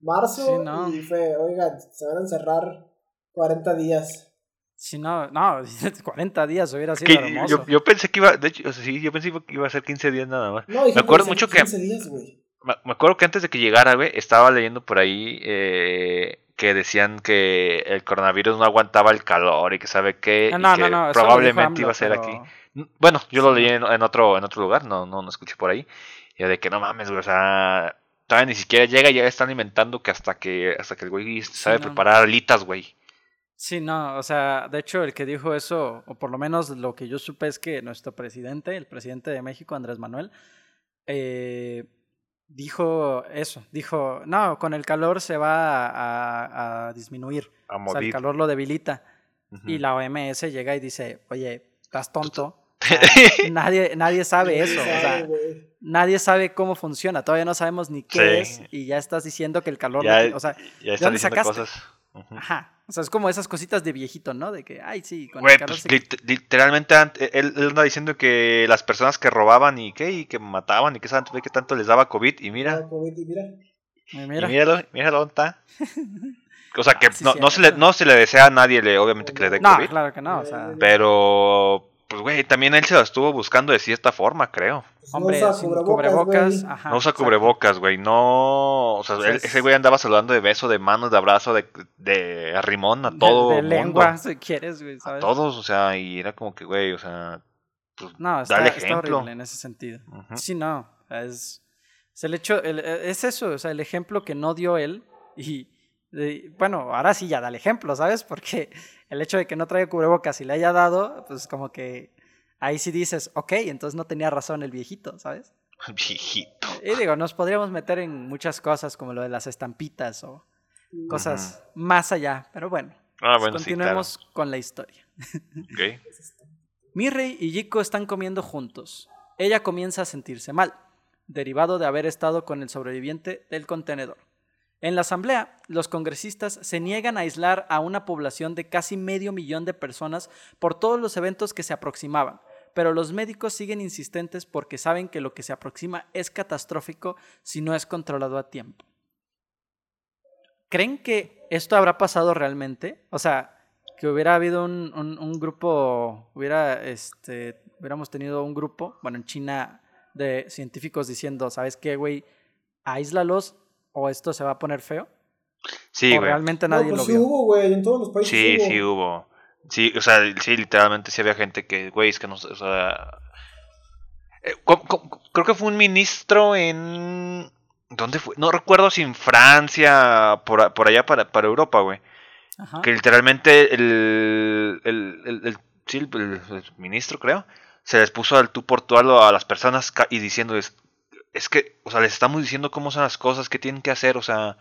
marzo y fue, oigan, se van a encerrar 40 días. Sí, no, no, 40 días hubiera sido hermoso. Yo, pensé que iba, de hecho, sí, yo pensé que iba a ser 15 días nada más. No, me acuerdo mucho que... 15 días, güey. Me acuerdo que antes de que llegara, güey, estaba leyendo por ahí eh, que decían que el coronavirus no aguantaba el calor y que sabe qué, no, que probablemente iba a ser aquí. Bueno, yo lo leí en, otro en otro lugar, no, no, no escuché por ahí. Y de que no mames, güey, o sea, todavía ni siquiera llega y ya están inventando que hasta que hasta que el güey sabe preparar alitas, güey. Sí, no, o sea, de hecho el que dijo eso, o por lo menos lo que yo supe es que nuestro presidente, el presidente de México, Andrés Manuel, eh, dijo eso, dijo, no, con el calor se va a, disminuir, o sea, el calor lo debilita. Y la OMS llega y dice, oye, estás tonto. nadie, nadie sabe eso. O sea, nadie sabe cómo funciona. Todavía no sabemos ni qué es. Y ya estás diciendo que el calor. o sea, ya ¿de dónde sacaste? Cosas. Ajá. O sea, es como esas cositas de viejito, ¿no? De que, ay, sí, con el calor pues, literalmente él, anda diciendo que las personas que robaban y qué, y que mataban y que saben qué tanto les daba COVID, y mira. COVID y mira. Y mira. míralo, míralo, ¿dónde está? O sea, que ah, no, no, se le, no se le desea a nadie, le, obviamente, que le dé COVID. No, claro que no. O sea... Pero pues, güey, también él se lo estuvo buscando de cierta forma, creo. Pues Hombre, no usa cubrebocas. no usa cubrebocas, güey. No. O sea, ese güey andaba saludando de beso, de manos, de abrazo, de, de arrimón a todo. De, de lengua, si quieres, güey, ¿sabes? A todos, o sea, y era como que, güey, o sea. Pues, no, está, está, horrible en ese sentido. Sí, no. Es, es el hecho. es eso, o sea, el ejemplo que no dio él. Y bueno, ahora sí ya da el ejemplo, ¿sabes? Porque el hecho de que no traiga cubrebocas y le haya dado, pues como que ahí sí dices, ok, entonces no tenía razón el viejito, ¿sabes? El viejito. Y digo, nos podríamos meter en muchas cosas como lo de las estampitas o cosas más allá, pero bueno. Ah, bueno continuemos con la historia. Okay. Mirrey y Jiko están comiendo juntos. Ella comienza a sentirse mal, derivado de haber estado con el sobreviviente del contenedor. En la Asamblea, los congresistas se niegan a aislar a una población de casi medio millón de personas por todos los eventos que se aproximaban, pero los médicos siguen insistentes porque saben que lo que se aproxima es catastrófico si no es controlado a tiempo. ¿Creen que esto habrá pasado realmente? O sea, que hubiera habido un, grupo, hubiera, este, hubiéramos tenido un grupo, bueno, en China, de científicos diciendo, ¿sabes qué, güey? Aíslalos o esto se va a poner feo? Sí, güey. realmente nadie pues lo sí vio. hubo, güey, en todos los países. Sí, sí hubo. Sí, o sea, sí, literalmente sí había gente que, güey, es que no o sea... Eh, creo que fue un ministro en... ¿Dónde fue? No recuerdo si en Francia, por, por allá para, para Europa, güey. Que literalmente el, el, el, el sí, el, ministro, creo, se les puso al tú por tú a las personas y diciéndoles, es que, o sea, les estamos diciendo cómo son las cosas, qué tienen que hacer, o sea,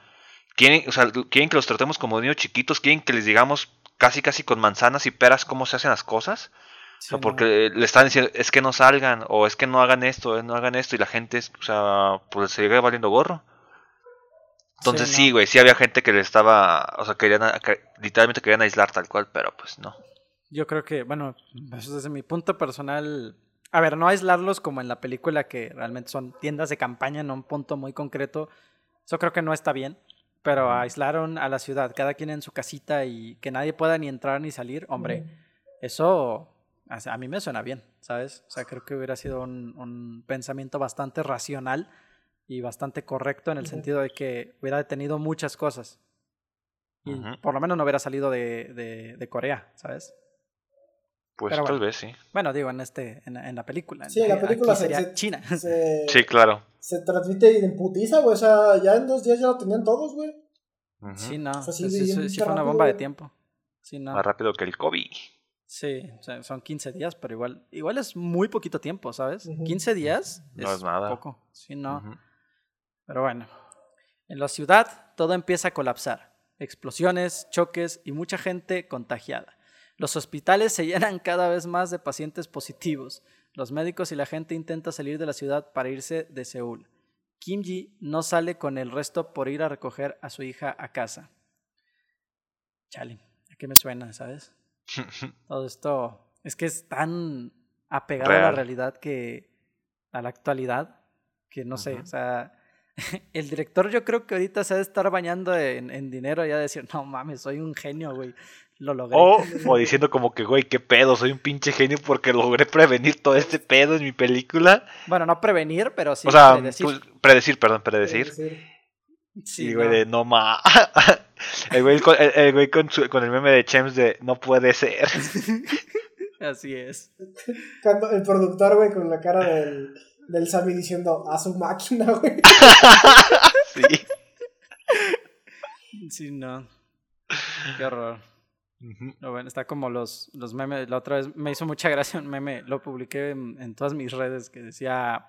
quieren, o sea, quieren que los tratemos como niños chiquitos, quieren que les digamos casi casi con manzanas y peras cómo se hacen las cosas. o sea, porque le están diciendo, es que no salgan, o es que no hagan esto, no hagan esto, y la gente, o sea, pues se llega valiendo gorro. Entonces sí, güey, sí, había gente que le estaba, o sea, querían, literalmente querían aislar tal cual, pero pues no. Yo creo que, bueno, eso desde mi punto personal, a ver, no aislarlos como en la película que realmente son tiendas de campaña en un punto muy concreto. Eso creo que no está bien. Pero aislaron a la ciudad, cada quien en su casita y que nadie pueda ni entrar ni salir, hombre, eso a mí me suena bien, ¿sabes? O sea, creo que hubiera sido un, pensamiento bastante racional y bastante correcto en el sentido de que hubiera detenido muchas cosas. Y por lo menos no hubiera salido de, de, de Corea, ¿sabes? Pues tal vez sí. Bueno, digo, en este, en, la película. Sí, en la película sería China. sí, claro. Se transmite en putiza, güey. O sea, ya en dos días ya lo tenían todos, güey. Sí, no. sí, fue una bomba de tiempo. Sí, no. Más rápido que el COVID. Sí, son 15 días, pero igual, igual es muy poquito tiempo, ¿sabes? 15 días no es, nada. poco. Sí, no. Pero bueno, en la ciudad todo empieza a colapsar. Explosiones, choques y mucha gente contagiada. Los hospitales se llenan cada vez más de pacientes positivos. Los médicos y la gente intentan salir de la ciudad para irse de Seúl. Kim Ji no sale con el resto por ir a recoger a su hija a casa. Chale, ¿a qué me suena, sabes? Todo esto es que es tan apegado a la realidad que a la actualidad que no sé, o sea, el director yo creo que ahorita se ha de estar bañando en, en dinero y a decir, no mames, soy un genio, güey. Lo logré. O, diciendo como que, güey, qué pedo, soy un pinche genio porque logré prevenir todo este pedo en mi película. Bueno, no prevenir, pero sí o sea, predecir. Pues, predecir, perdón, predecir. Sí, güey, de no ma. el güey, con, el, güey con, con, el meme de Chems de no puede ser. Así es. Cuando el productor, güey, con la cara del, del Sammy diciendo a su máquina, güey. sí. Sí, no. Qué horror está como los, los memes. La otra vez me hizo mucha gracia un meme, lo publiqué en, todas mis redes que decía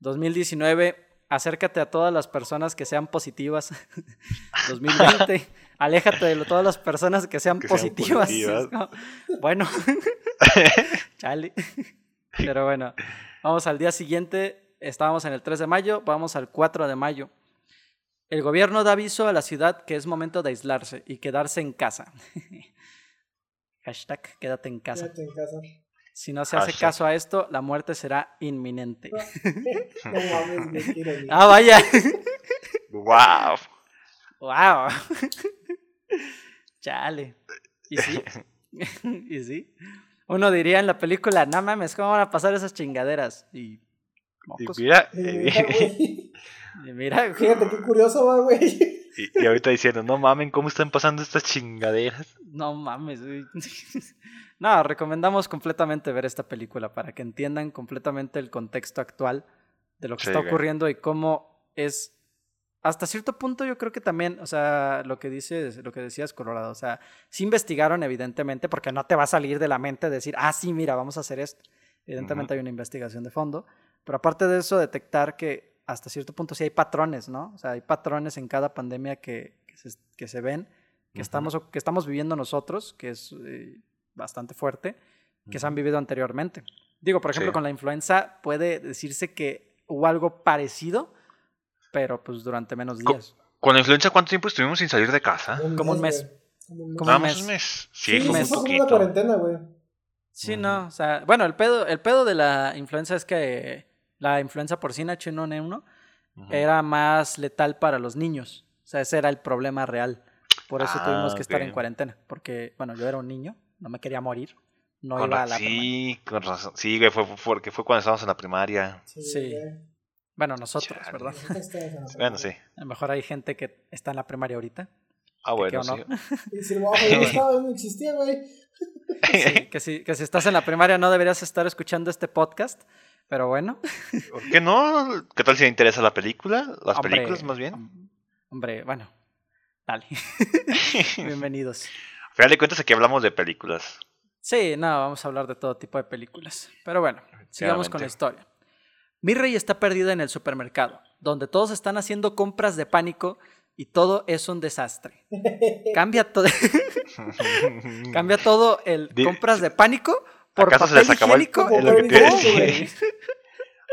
2019, acércate a todas las personas que sean positivas. 2020, aléjate de todas las personas que sean positivas. bueno, chale. Pero bueno, vamos al día siguiente. Estábamos en el 3 de mayo, vamos al 4 de mayo. El gobierno da aviso a la ciudad que es momento de aislarse y quedarse en casa. Hashtag quédate en casa. Quédate en casa. Si no se hace caso a esto, la muerte será inminente. ah, vaya. wow. Wow. Chale. ¿Y sí? ¿Y sí? Uno diría en la película, no mames, ¿cómo van a pasar esas chingaderas? Y... y mira, eh, mira, Fíjate qué curioso va, güey. Y, ahorita diciendo, no mamen, ¿cómo están pasando estas chingaderas? No mames, güey. no, recomendamos completamente ver esta película para que entiendan completamente el contexto actual de lo que está ocurriendo y cómo es. Hasta cierto punto yo creo que también, o sea, lo que dices, lo que decías Colorado, o sea, sí investigaron evidentemente, porque no te va a salir de la mente decir, ah, sí, mira, vamos a hacer esto. Evidentemente hay una investigación de fondo, pero aparte de eso, detectar que hasta cierto punto sí hay patrones, ¿no? O sea, hay patrones en cada pandemia que, que, se, ven, que, estamos, que estamos viviendo nosotros, que es eh, bastante fuerte, que se han vivido anteriormente. Digo, por ejemplo, con la influenza puede decirse que hubo algo parecido, pero pues durante menos días. ¿Con, la influenza cuánto tiempo estuvimos sin salir de casa? como un mes. Como un mes. un mes. Sí, sí, un mes. Como una cuarentena, güey. Sí, no, o sea, bueno, el pedo, el pedo de la influenza es que la influenza porcina H1N1 era más letal para los niños. O sea, ese era el problema real. Por eso tuvimos que ah, estar en cuarentena. Porque, bueno, yo era un niño, no me quería morir. No iba a la Sí, con razón. Sí, fue, porque fue cuando estábamos en la primaria. Sí. Bueno, nosotros, ¿verdad? bueno, sí. A lo mejor hay gente que está en la primaria ahorita. Ah, bueno, sí. Y si no existía, güey. que, si, que si estás en la primaria no deberías estar escuchando este podcast. Pero bueno. ¿Por qué no? ¿Qué tal si te interesa la película? Las películas, más bien. Hombre, bueno. Dale. Bienvenidos. A final de cuentas, aquí hablamos de películas. Sí, no, vamos a hablar de todo tipo de películas. Pero bueno, sigamos con la historia. Mi rey está perdida en el supermercado, donde todos están haciendo compras de pánico y todo es un desastre. Cambia todo. Cambia todo el compras de pánico ¿Acaso se les acabó el,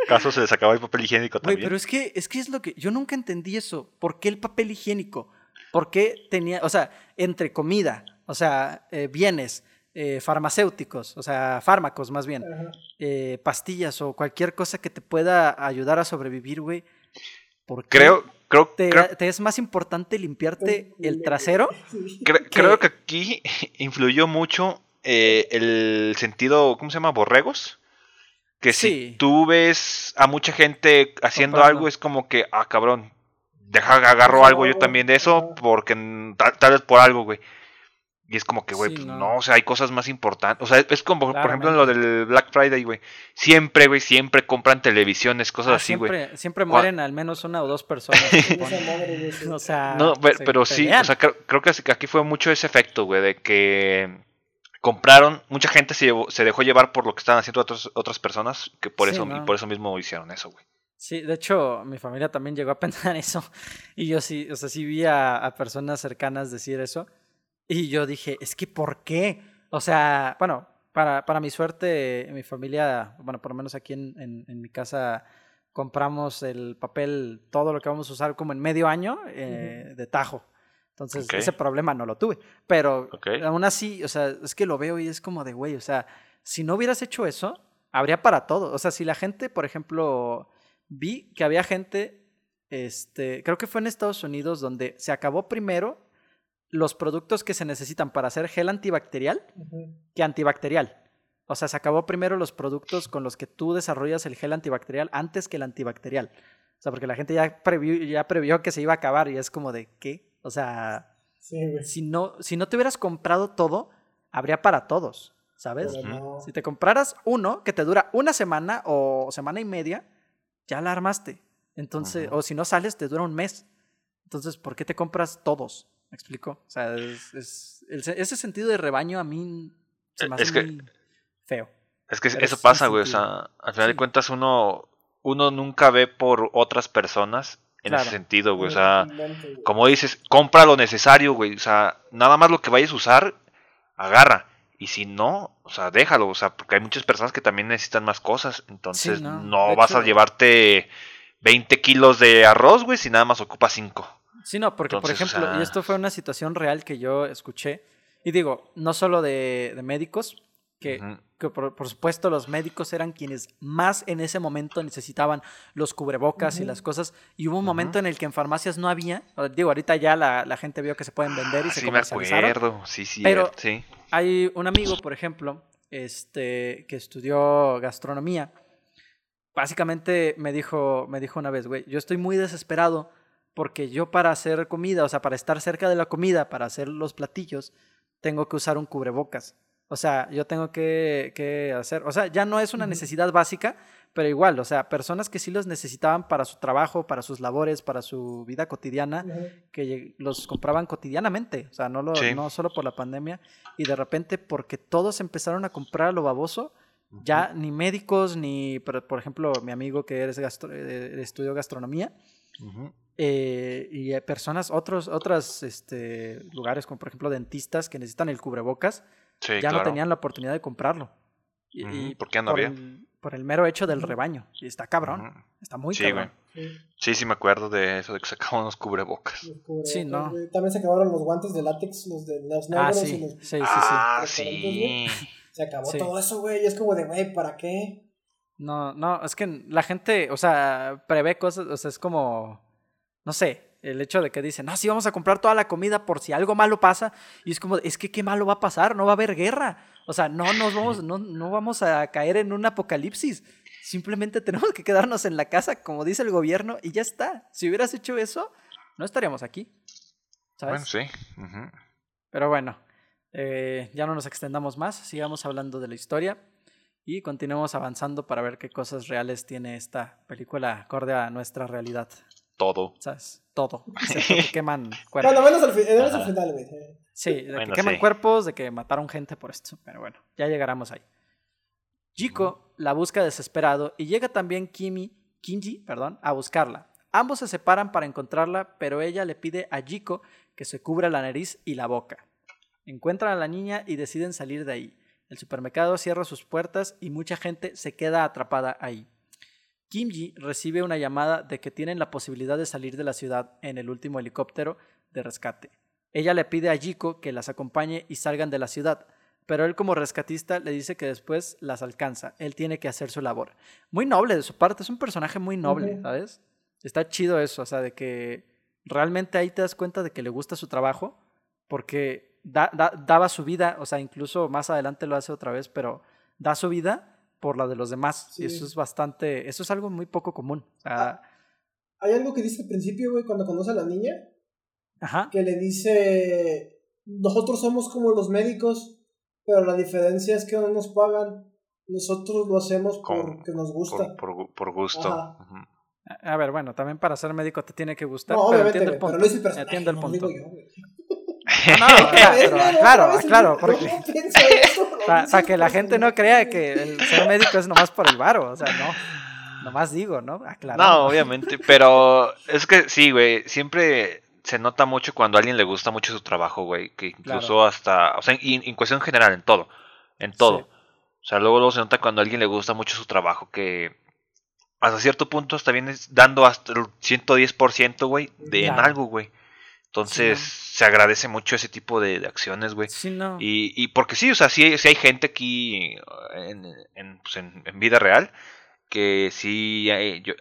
¿Acaso se les acabó el papel higiénico también? pero es que, es que es lo que. Yo nunca entendí eso. ¿Por qué el papel higiénico? ¿Por qué tenía. O sea, entre comida, o sea, eh, bienes, eh, farmacéuticos, o sea, fármacos más bien, eh, pastillas o cualquier cosa que te pueda ayudar a sobrevivir, güey. ¿Por qué creo, creo, te, te, es más importante limpiarte el trasero? Creo que aquí influyó mucho eh, el sentido, ¿cómo se llama? Borregos. que si tú ves a mucha gente haciendo algo, es como que, ah, cabrón, deja, agarro algo yo también de eso, porque tal, vez por algo, güey. Y es como que, güey, pues no. o sea, hay cosas más importantes. O sea, es como, por ejemplo, en lo del Black Friday, güey. Siempre, güey, siempre compran televisiones, cosas ah, así, güey. Siempre, mueren al menos una o dos personas. o sea, no, pero, sí, o sea, creo, que aquí fue mucho ese efecto, güey, de que compraron, mucha gente se, se dejó llevar por lo que estaban haciendo otras, otras personas, que por eso, y por eso mismo hicieron eso, güey. Sí, de hecho, mi familia también llegó a pensar eso. Y yo sí, o sea, sí vi a personas cercanas decir eso. Y yo dije, es que ¿por qué? O sea, bueno, para, para mi suerte, mi familia, bueno, por lo menos aquí en, en, mi casa, compramos el papel, todo lo que vamos a usar como en medio año eh, de tajo. Entonces, ese problema no lo tuve. Pero aún así, o sea, es que lo veo y es como de, güey, o sea, si no hubieras hecho eso, habría para todo. O sea, si la gente, por ejemplo, vi que había gente, este, creo que fue en Estados Unidos, donde se acabó primero los productos que se necesitan para hacer gel antibacterial que antibacterial. O sea, se acabó primero los productos con los que tú desarrollas el gel antibacterial antes que el antibacterial. O sea, porque la gente ya previó, ya previó que se iba a acabar y es como de, ¿qué? O sea, si, no, si no te hubieras comprado todo, habría para todos, ¿sabes? Si te compraras uno que te dura una semana o semana y media, ya la armaste. Entonces, o si no sales, te dura un mes. Entonces, ¿por qué te compras todos? ¿Me explico? O sea, es, ese sentido de rebaño a mí se me hace muy feo. Es que eso pasa, güey. O sea, al final de cuentas uno, uno nunca ve por otras personas en ese sentido, güey. O sea, como dices, compra lo necesario, güey. O sea, nada más lo que vayas a usar, agarra. Y si no, o sea, déjalo. O sea, porque hay muchas personas que también necesitan más cosas. Entonces, no, vas a llevarte 20 kilos de arroz, güey, si nada más ocupa 5. Sí, no, porque por ejemplo, y esto fue una situación real que yo escuché, y digo, no solo de, médicos, que, por, supuesto los médicos eran quienes más en ese momento necesitaban los cubrebocas y las cosas, y hubo un momento en el que en farmacias no había, digo, ahorita ya la, gente vio que se pueden vender y ah, se sí, me acuerdo, sí, sí, pero sí. hay un amigo, por ejemplo, este, que estudió gastronomía, básicamente me dijo, me dijo una vez, güey, yo estoy muy desesperado porque yo para hacer comida, o sea, para estar cerca de la comida, para hacer los platillos, tengo que usar un cubrebocas. O sea, yo tengo que, hacer, o sea, ya no es una necesidad básica, pero igual, o sea, personas que sí los necesitaban para su trabajo, para sus labores, para su vida cotidiana, que los compraban cotidianamente, o sea, no, lo, no solo por la pandemia, y de repente porque todos empezaron a comprar lo baboso, ya ni médicos, ni, por, ejemplo, mi amigo que eres gastro, eh, estudió gastronomía, eh, y personas, otros, otros este, lugares, como por ejemplo dentistas que necesitan el cubrebocas, ya no tenían la oportunidad de comprarlo. Y, ¿Por qué no había? El, por el mero hecho del rebaño. Y está cabrón. Está muy sí, cabrón. Sí. sí, me acuerdo de eso, de que se acabaron los cubrebocas. Sí, no. También se acabaron los guantes de látex, los de los ah, negros ah, sí. y los... Sí, sí, ah, sí. Se acabó todo eso, güey. Y es como de, güey, ¿para qué? No, no, es que la gente, o sea, prevé cosas, o sea, es como no sé, el hecho de que dicen, no, sí, vamos a comprar toda la comida por si algo malo pasa. Y es como, es que qué malo va a pasar, no va a haber guerra. O sea, no nos vamos, no, no vamos a caer en un apocalipsis. Simplemente tenemos que quedarnos en la casa, como dice el gobierno, y ya está. Si hubieras hecho eso, no estaríamos aquí. ¿Sabes? Bueno, sí. Pero bueno, eh, ya no nos extendamos más, sigamos hablando de la historia y continuemos avanzando para ver qué cosas reales tiene esta película acorde a nuestra realidad todo. ¿Sabes? Todo. que queman cuerpos. Bueno, menos al, final, güey. Sí, de que queman cuerpos, de que mataron gente por esto. Pero bueno, ya llegaremos ahí. Jiko la busca desesperado y llega también Kimi, Kinji perdón, a buscarla. Ambos se separan para encontrarla, pero ella le pide a Jiko que se cubra la nariz y la boca. Encuentran a la niña y deciden salir de ahí. El supermercado cierra sus puertas y mucha gente se queda atrapada ahí. Kimji recibe una llamada de que tienen la posibilidad de salir de la ciudad en el último helicóptero de rescate. Ella le pide a Jiko que las acompañe y salgan de la ciudad, pero él como rescatista le dice que después las alcanza. Él tiene que hacer su labor. Muy noble de su parte, es un personaje muy noble, ¿sabes? Está chido eso, o sea, de que realmente ahí te das cuenta de que le gusta su trabajo, porque daba su vida, o sea, incluso más adelante lo hace otra vez, pero da su vida por la de los demás. Y eso es bastante, eso es algo muy poco común. Ah, hay algo que dice al principio, güey, cuando conoce a la niña. Ajá. Que le dice, nosotros somos como los médicos, pero la diferencia es que no nos pagan. Nosotros lo hacemos porque nos gusta. Por, gusto. A ver, bueno, también para ser médico te tiene que gustar. No, pero entiendo el punto. Pero no es el entiendo el punto. No, claro, claro, porque para, que la gente no crea que el ser médico es nomás por el varo, o sea, no, nomás digo, ¿no? Aclaro. No, obviamente, pero es que sí, güey, siempre se nota mucho cuando a alguien le gusta mucho su trabajo, güey, que incluso hasta, o sea, en, cuestión general, en todo, en todo. O sea, luego, luego se nota cuando a alguien le gusta mucho su trabajo que hasta cierto punto está bien dando hasta el 110%, güey, de en algo, güey. Entonces, se agradece mucho ese tipo de, acciones, güey. Sí, no. y, y porque sí, o sea, sí, hay gente aquí en, en, pues en, vida real que sí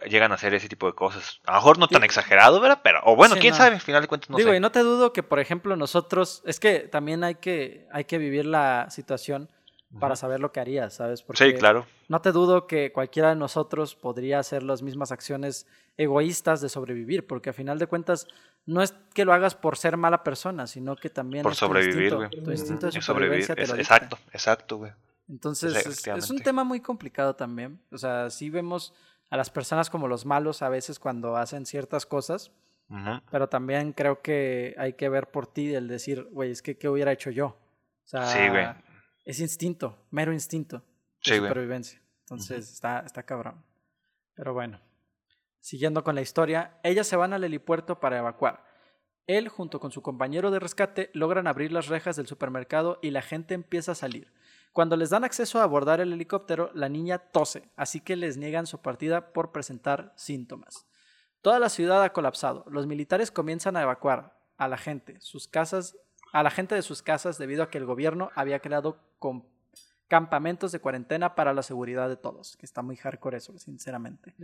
llegan a hacer ese tipo de cosas. A lo mejor no tan exagerado, ¿verdad? Pero, o bueno, quién sabe, al final de cuentas no Digo, sé. y no te dudo que, por ejemplo, nosotros, es que también hay que, hay que vivir la situación para saber lo que harías, ¿sabes? Porque sí, claro. No te dudo que cualquiera de nosotros podría hacer las mismas acciones egoístas de sobrevivir, porque a final de cuentas no es que lo hagas por ser mala persona, sino que también por sobrevivir, güey. Tu instinto de lo Exacto, exacto, güey. Entonces es, un tema muy complicado también. O sea, sí vemos a las personas como los malos a veces cuando hacen ciertas cosas, pero también creo que hay que ver por ti el decir, güey, es que ¿qué hubiera hecho yo? O sea, sí, güey es instinto, mero instinto de supervivencia. Entonces está, está cabrón. Pero bueno, siguiendo con la historia, ellas se van al helipuerto para evacuar. Él, junto con su compañero de rescate, logran abrir las rejas del supermercado y la gente empieza a salir. Cuando les dan acceso a abordar el helicóptero, la niña tose, así que les niegan su partida por presentar síntomas. Toda la ciudad ha colapsado. Los militares comienzan a evacuar a la gente, sus casas a la gente de sus casas debido a que el gobierno había creado campamentos de cuarentena para la seguridad de todos, que está muy hardcore eso, sinceramente.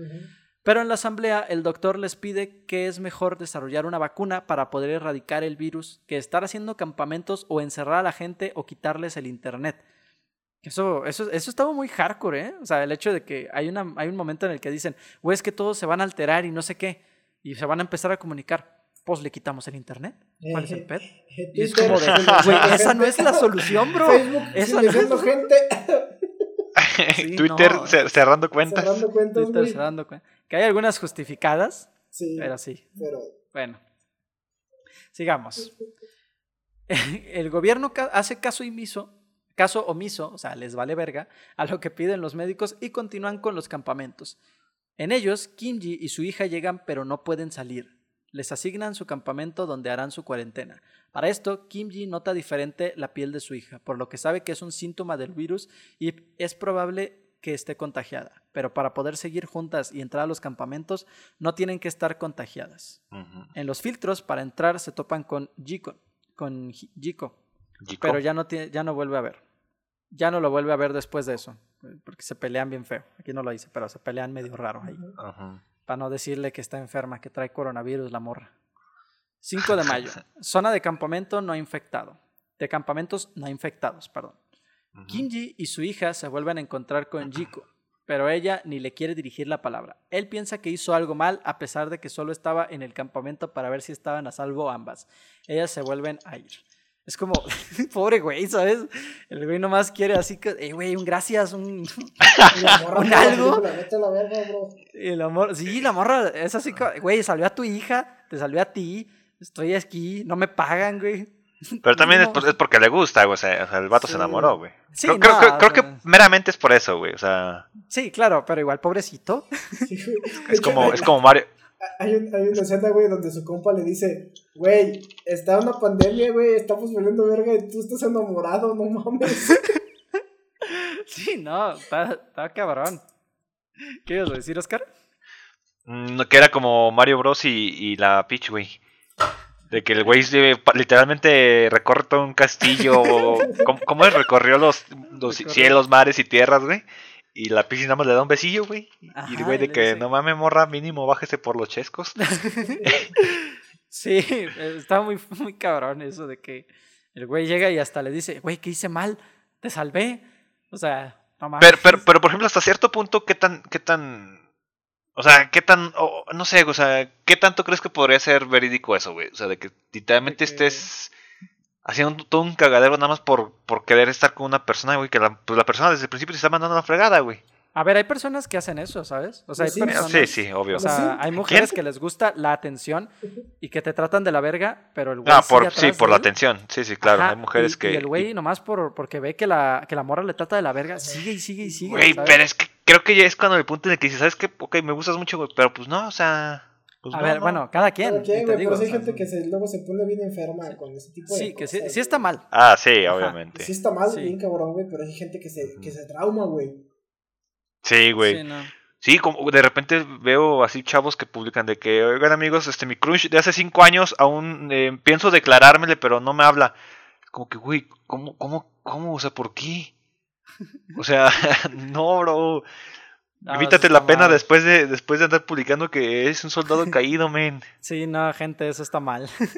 Pero en la asamblea el doctor les pide que es mejor desarrollar una vacuna para poder erradicar el virus que estar haciendo campamentos o encerrar a la gente o quitarles el internet. Eso, eso, eso estaba muy hardcore, ¿eh? O sea, el hecho de que hay, una, hay un momento en el que dicen, güey, es que todos se van a alterar y no sé qué, y se van a empezar a comunicar pues le quitamos el internet. ¿Cuál es el pet? Y es como de, güey, esa no es la solución, bro. Facebook esa no es... gente. Twitter cerrando cuentas. Cerrando cuentas, Twitter cerrando cuentas. Que hay algunas justificadas. Sí. Pero sí. Pero... Bueno. Sigamos. El gobierno hace caso omiso, caso omiso, o sea, les vale verga, a lo que piden los médicos y continúan con los campamentos. En ellos, Kimji y su hija llegan pero no pueden salir les asignan su campamento donde harán su cuarentena. Para esto, Kimji nota diferente la piel de su hija, por lo que sabe que es un síntoma del virus y es probable que esté contagiada. Pero para poder seguir juntas y entrar a los campamentos, no tienen que estar contagiadas. En los filtros, para entrar, se topan con Jiko, con Jiko, pero ya no, tiene, ya no vuelve a ver. Ya no lo vuelve a ver después de eso, porque se pelean bien feo. Aquí no lo dice, pero se pelean medio raro ahí. Para no decirle que está enferma, que trae coronavirus la morra. 5 de mayo. Zona de campamento no infectado. De campamentos no infectados, perdón. Kinji y su hija se vuelven a encontrar con Jiko, pero ella ni le quiere dirigir la palabra. Él piensa que hizo algo mal a pesar de que solo estaba en el campamento para ver si estaban a salvo ambas. Ellas se vuelven a ir. Es como, pobre güey, ¿sabes? El güey nomás quiere así que, eh, güey, un gracias, un, un algo. Y el amor, sí, la morra es así, güey, salió a tu hija, te salió a ti, estoy aquí, no me pagan, güey. Pero también es, es, porque le gusta, güey, o sea, el vato se enamoró, güey. Sí, creo, creo, creo, que meramente es por eso, güey, o sea. Sí, claro, pero igual, pobrecito. es, como, es como Mario, hay, un, hay una escena, güey, donde su compa le dice, güey, está una pandemia, güey, estamos volviendo verga y tú estás enamorado, no mames. sí, no, está, está cabrón. ¿Qué ibas a decir, Oscar? Mm, que era como Mario Bros. y, y la Peach, güey. De que el güey literalmente recorre todo un castillo. ¿cómo, ¿Cómo recorrió los, los cielos, mares y tierras, güey? Y la piscina nada más le da un besillo, güey. y el güey de que no mames, morra, mínimo bájese por los chescos. sí, está muy, muy cabrón eso de que el güey llega y hasta le dice, güey, ¿qué hice mal? Te salvé. O sea, pero, pero, pero, por ejemplo, hasta cierto punto, ¿qué tan, qué tan o sea, ¿qué tan, no sé, o sea, qué tanto crees que podría ser verídico eso, güey? O sea, de que literalmente estés haciendo todo un cagadero nada más por, por querer estar con una persona, güey, que la, pues la persona desde el principio se está mandando a la fregada, güey. A ver, hay personas que hacen eso, ¿sabes? O sea, hay sí, personas, sí, sí, obvio. O sea, hay mujeres que les gusta la atención y que te tratan de la verga, pero el güey Ah, por, sí, por la atención. Sí, sí, claro. hay mujeres que. Y el güey, nomás por, porque ve que la, que la morra le trata de la verga, sigue y sigue y sigue. Güey, pero es que creo que ya es cuando el punto en el que dices, ¿sabes qué? Ok, me gustas mucho, güey, pero pues no, o sea. Pues a no, ver, no. bueno, cada quien. Cada quien, te digo, pero sí hay gente que se, luego se pone bien enferma con ese tipo de Sí, que sí, sí está mal. Ah, sí, obviamente. Sí está mal, Sí. bien cabrón, güey, pero hay gente que se, que se trauma, güey. Sí, güey. Sí, no. Sí, como de repente veo así chavos que publican de que, oigan amigos, este mi crush de hace cinco años aún eh, pienso declarármele, pero no me habla. Como que, güey, ¿cómo, cómo, cómo? O sea, ¿por qué? O sea, no, bro. No, Evítate la está pena mal. después de, después de andar publicando que es un soldado caído, men. Sí, no, gente, eso está mal. O sea,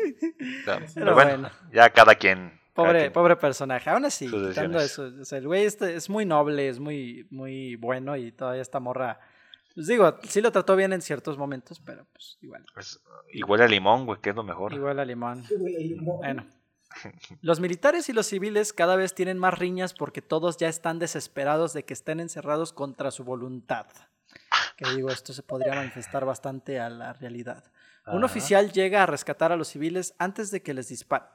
Pero pero bueno, bueno. ya cada quien. cada Pobre, quien. pobre personaje. Aún así, quitando eso. O sea, el güey este es muy noble, es muy, muy bueno y todavía esta morra. Pues digo, sí lo trató bien en ciertos momentos, pero pues igual. Pues, huele a limón, güey, que es lo mejor. Igual a limón. Bueno. Los militares y los civiles cada vez tienen más riñas porque todos ya están desesperados de que estén encerrados contra su voluntad. Que digo, esto se podría manifestar bastante a la realidad. Un Ajá. oficial llega a rescatar a los civiles antes de que les disparen.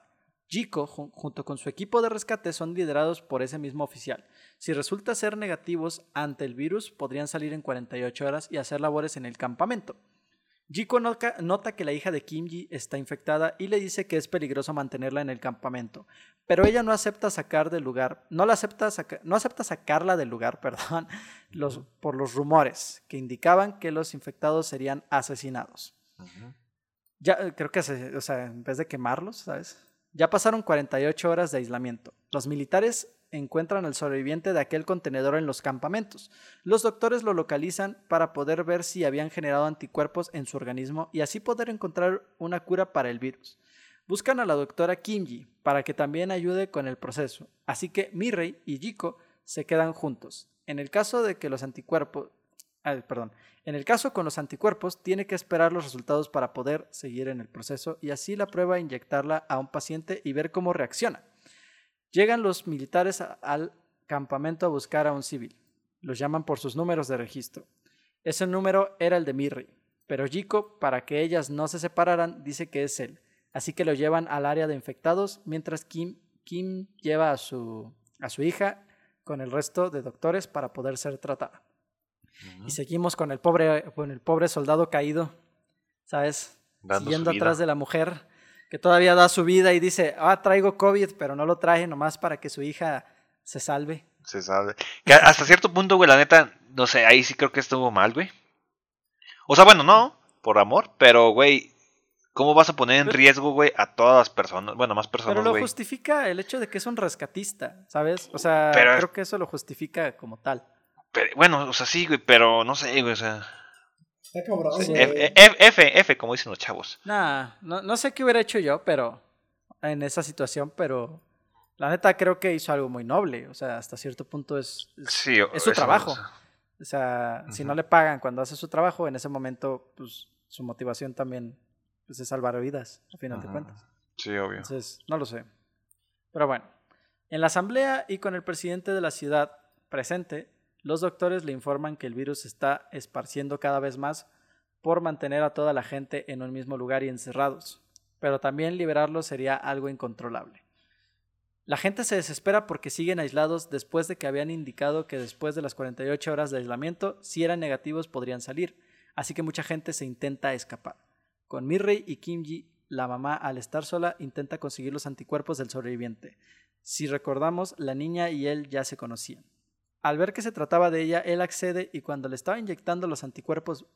Jico, jun- junto con su equipo de rescate, son liderados por ese mismo oficial. Si resulta ser negativos ante el virus, podrían salir en 48 horas y hacer labores en el campamento. Jiko nota, nota que la hija de Kimji está infectada y le dice que es peligroso mantenerla en el campamento, pero ella no acepta sacar del lugar, no la acepta saca- no acepta sacarla del lugar, perdón, los, por los rumores que indicaban que los infectados serían asesinados. Ya eh, creo que se- o sea, en vez de quemarlos, ¿sabes? Ya pasaron 48 horas de aislamiento. Los militares encuentran al sobreviviente de aquel contenedor en los campamentos. Los doctores lo localizan para poder ver si habían generado anticuerpos en su organismo y así poder encontrar una cura para el virus. Buscan a la doctora Kimji para que también ayude con el proceso. Así que Mirrey y Jiko se quedan juntos. En el caso de que los anticuerpos, perdón, en el caso con los anticuerpos, tiene que esperar los resultados para poder seguir en el proceso y así la prueba inyectarla a un paciente y ver cómo reacciona. Llegan los militares a- al campamento a buscar a un civil. Los llaman por sus números de registro. Ese número era el de Mirri, pero Jiko, para que ellas no se separaran, dice que es él. Así que lo llevan al área de infectados, mientras Kim, Kim lleva a su, a su hija con el resto de doctores para poder ser tratada. Y seguimos con el pobre, con el pobre soldado caído, ¿sabes? Dando Siguiendo atrás de la mujer que todavía da su vida y dice, ah, traigo COVID, pero no lo traje nomás para que su hija se salve. Se sabe. Que hasta cierto punto, güey, la neta, no sé, ahí sí creo que estuvo mal, güey. O sea, bueno, no, por amor, pero, güey, ¿cómo vas a poner en Pero- riesgo, güey, a todas las personas? Bueno, más Pero personas, lo güey. justifica el hecho de que es un rescatista, ¿sabes? O sea, Pero- creo que eso lo justifica como tal. Pero, Bueno, o sea, sí, güey, pero no sé, güey, o sea. Está cabrón, Sí. güey. F, F, F, como dicen los chavos. Nah, no, no sé qué hubiera hecho yo, pero en esa situación, pero la neta creo que hizo algo muy noble. O sea, hasta cierto punto es, es- Sí, o- es su trabajo. o sea, si no le pagan cuando hace su trabajo, en ese momento, pues su motivación también pues, es salvar vidas, a final de cuentas. Sí, obvio. Entonces, no lo sé. Pero bueno, en la asamblea y con el presidente de la ciudad presente, los doctores le informan que el virus se está esparciendo cada vez más por mantener a toda la gente en un mismo lugar y encerrados, pero también liberarlos sería algo incontrolable. La gente se desespera porque siguen aislados después de que habían indicado que después de las 48 horas de aislamiento, si eran negativos podrían salir, así que mucha gente se intenta escapar. Con Mirrey y Kimji, la mamá al estar sola intenta conseguir los anticuerpos del sobreviviente. Si recordamos, la niña y él ya se conocían. Al ver que se trataba de ella, él accede y cuando le estaba inyectando los anticuerpos,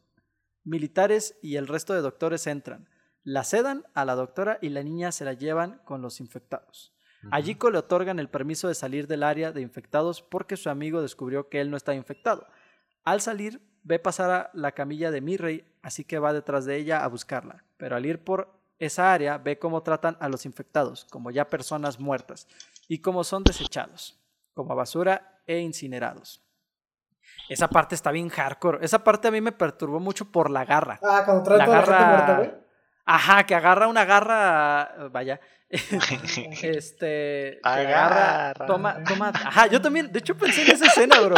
militares y el resto de doctores entran. La sedan a la doctora y la niña se la llevan con los infectados. A Jiko le otorgan el permiso de salir del área de infectados porque su amigo descubrió que él no está infectado. Al salir, ve pasar a la camilla de Mirrey, así que va detrás de ella a buscarla. Pero al ir por esa área, ve cómo tratan a los infectados, como ya personas muertas, y cómo son desechados, como basura e incinerados. Esa parte está bien hardcore. Esa parte a mí me perturbó mucho por la garra. Ah, cuando trae La toda la gente garra- muerta, güey. Ajá, que agarra una garra. Vaya. este. Agarra. Agarra. Toma, toma. Ajá, yo también. De hecho, pensé en esa escena, bro.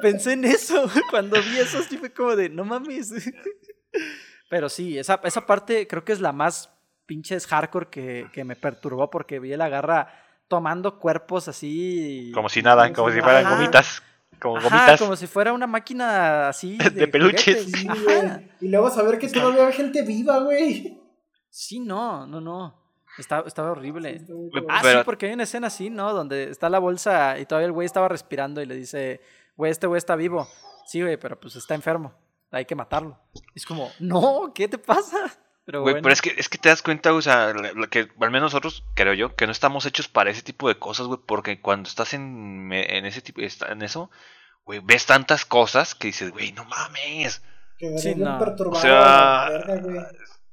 Pensé en eso. Cuando vi eso, sí fue como de, no mames. Pero sí, esa, esa parte creo que es la más pinches hardcore que, que me perturbó porque vi la garra tomando cuerpos así. Como si nada, como si fueran Ajá. gomitas. Como Ajá, gomitas. como si fuera una máquina así. De peluches. Sí, Ajá. güey. Y luego saber que todavía hay gente viva, güey. Sí, no, no, no. Está, estaba horrible. Ah, Pero- sí, porque hay una escena así, ¿no? Donde está la bolsa y todavía el güey estaba respirando y le dice, güey, este güey está vivo. Sí, güey, pero pues está enfermo. Hay que matarlo. Es como, no, ¿qué te pasa? Pero Güey, bueno. pero es que, es que te das cuenta, o sea, que al menos nosotros, creo yo, que no estamos hechos para ese tipo de cosas, güey, porque cuando estás en, en ese tipo, en eso, güey, ves tantas cosas que dices, güey, no mames. Que Sí, no. O sea, verga, güey.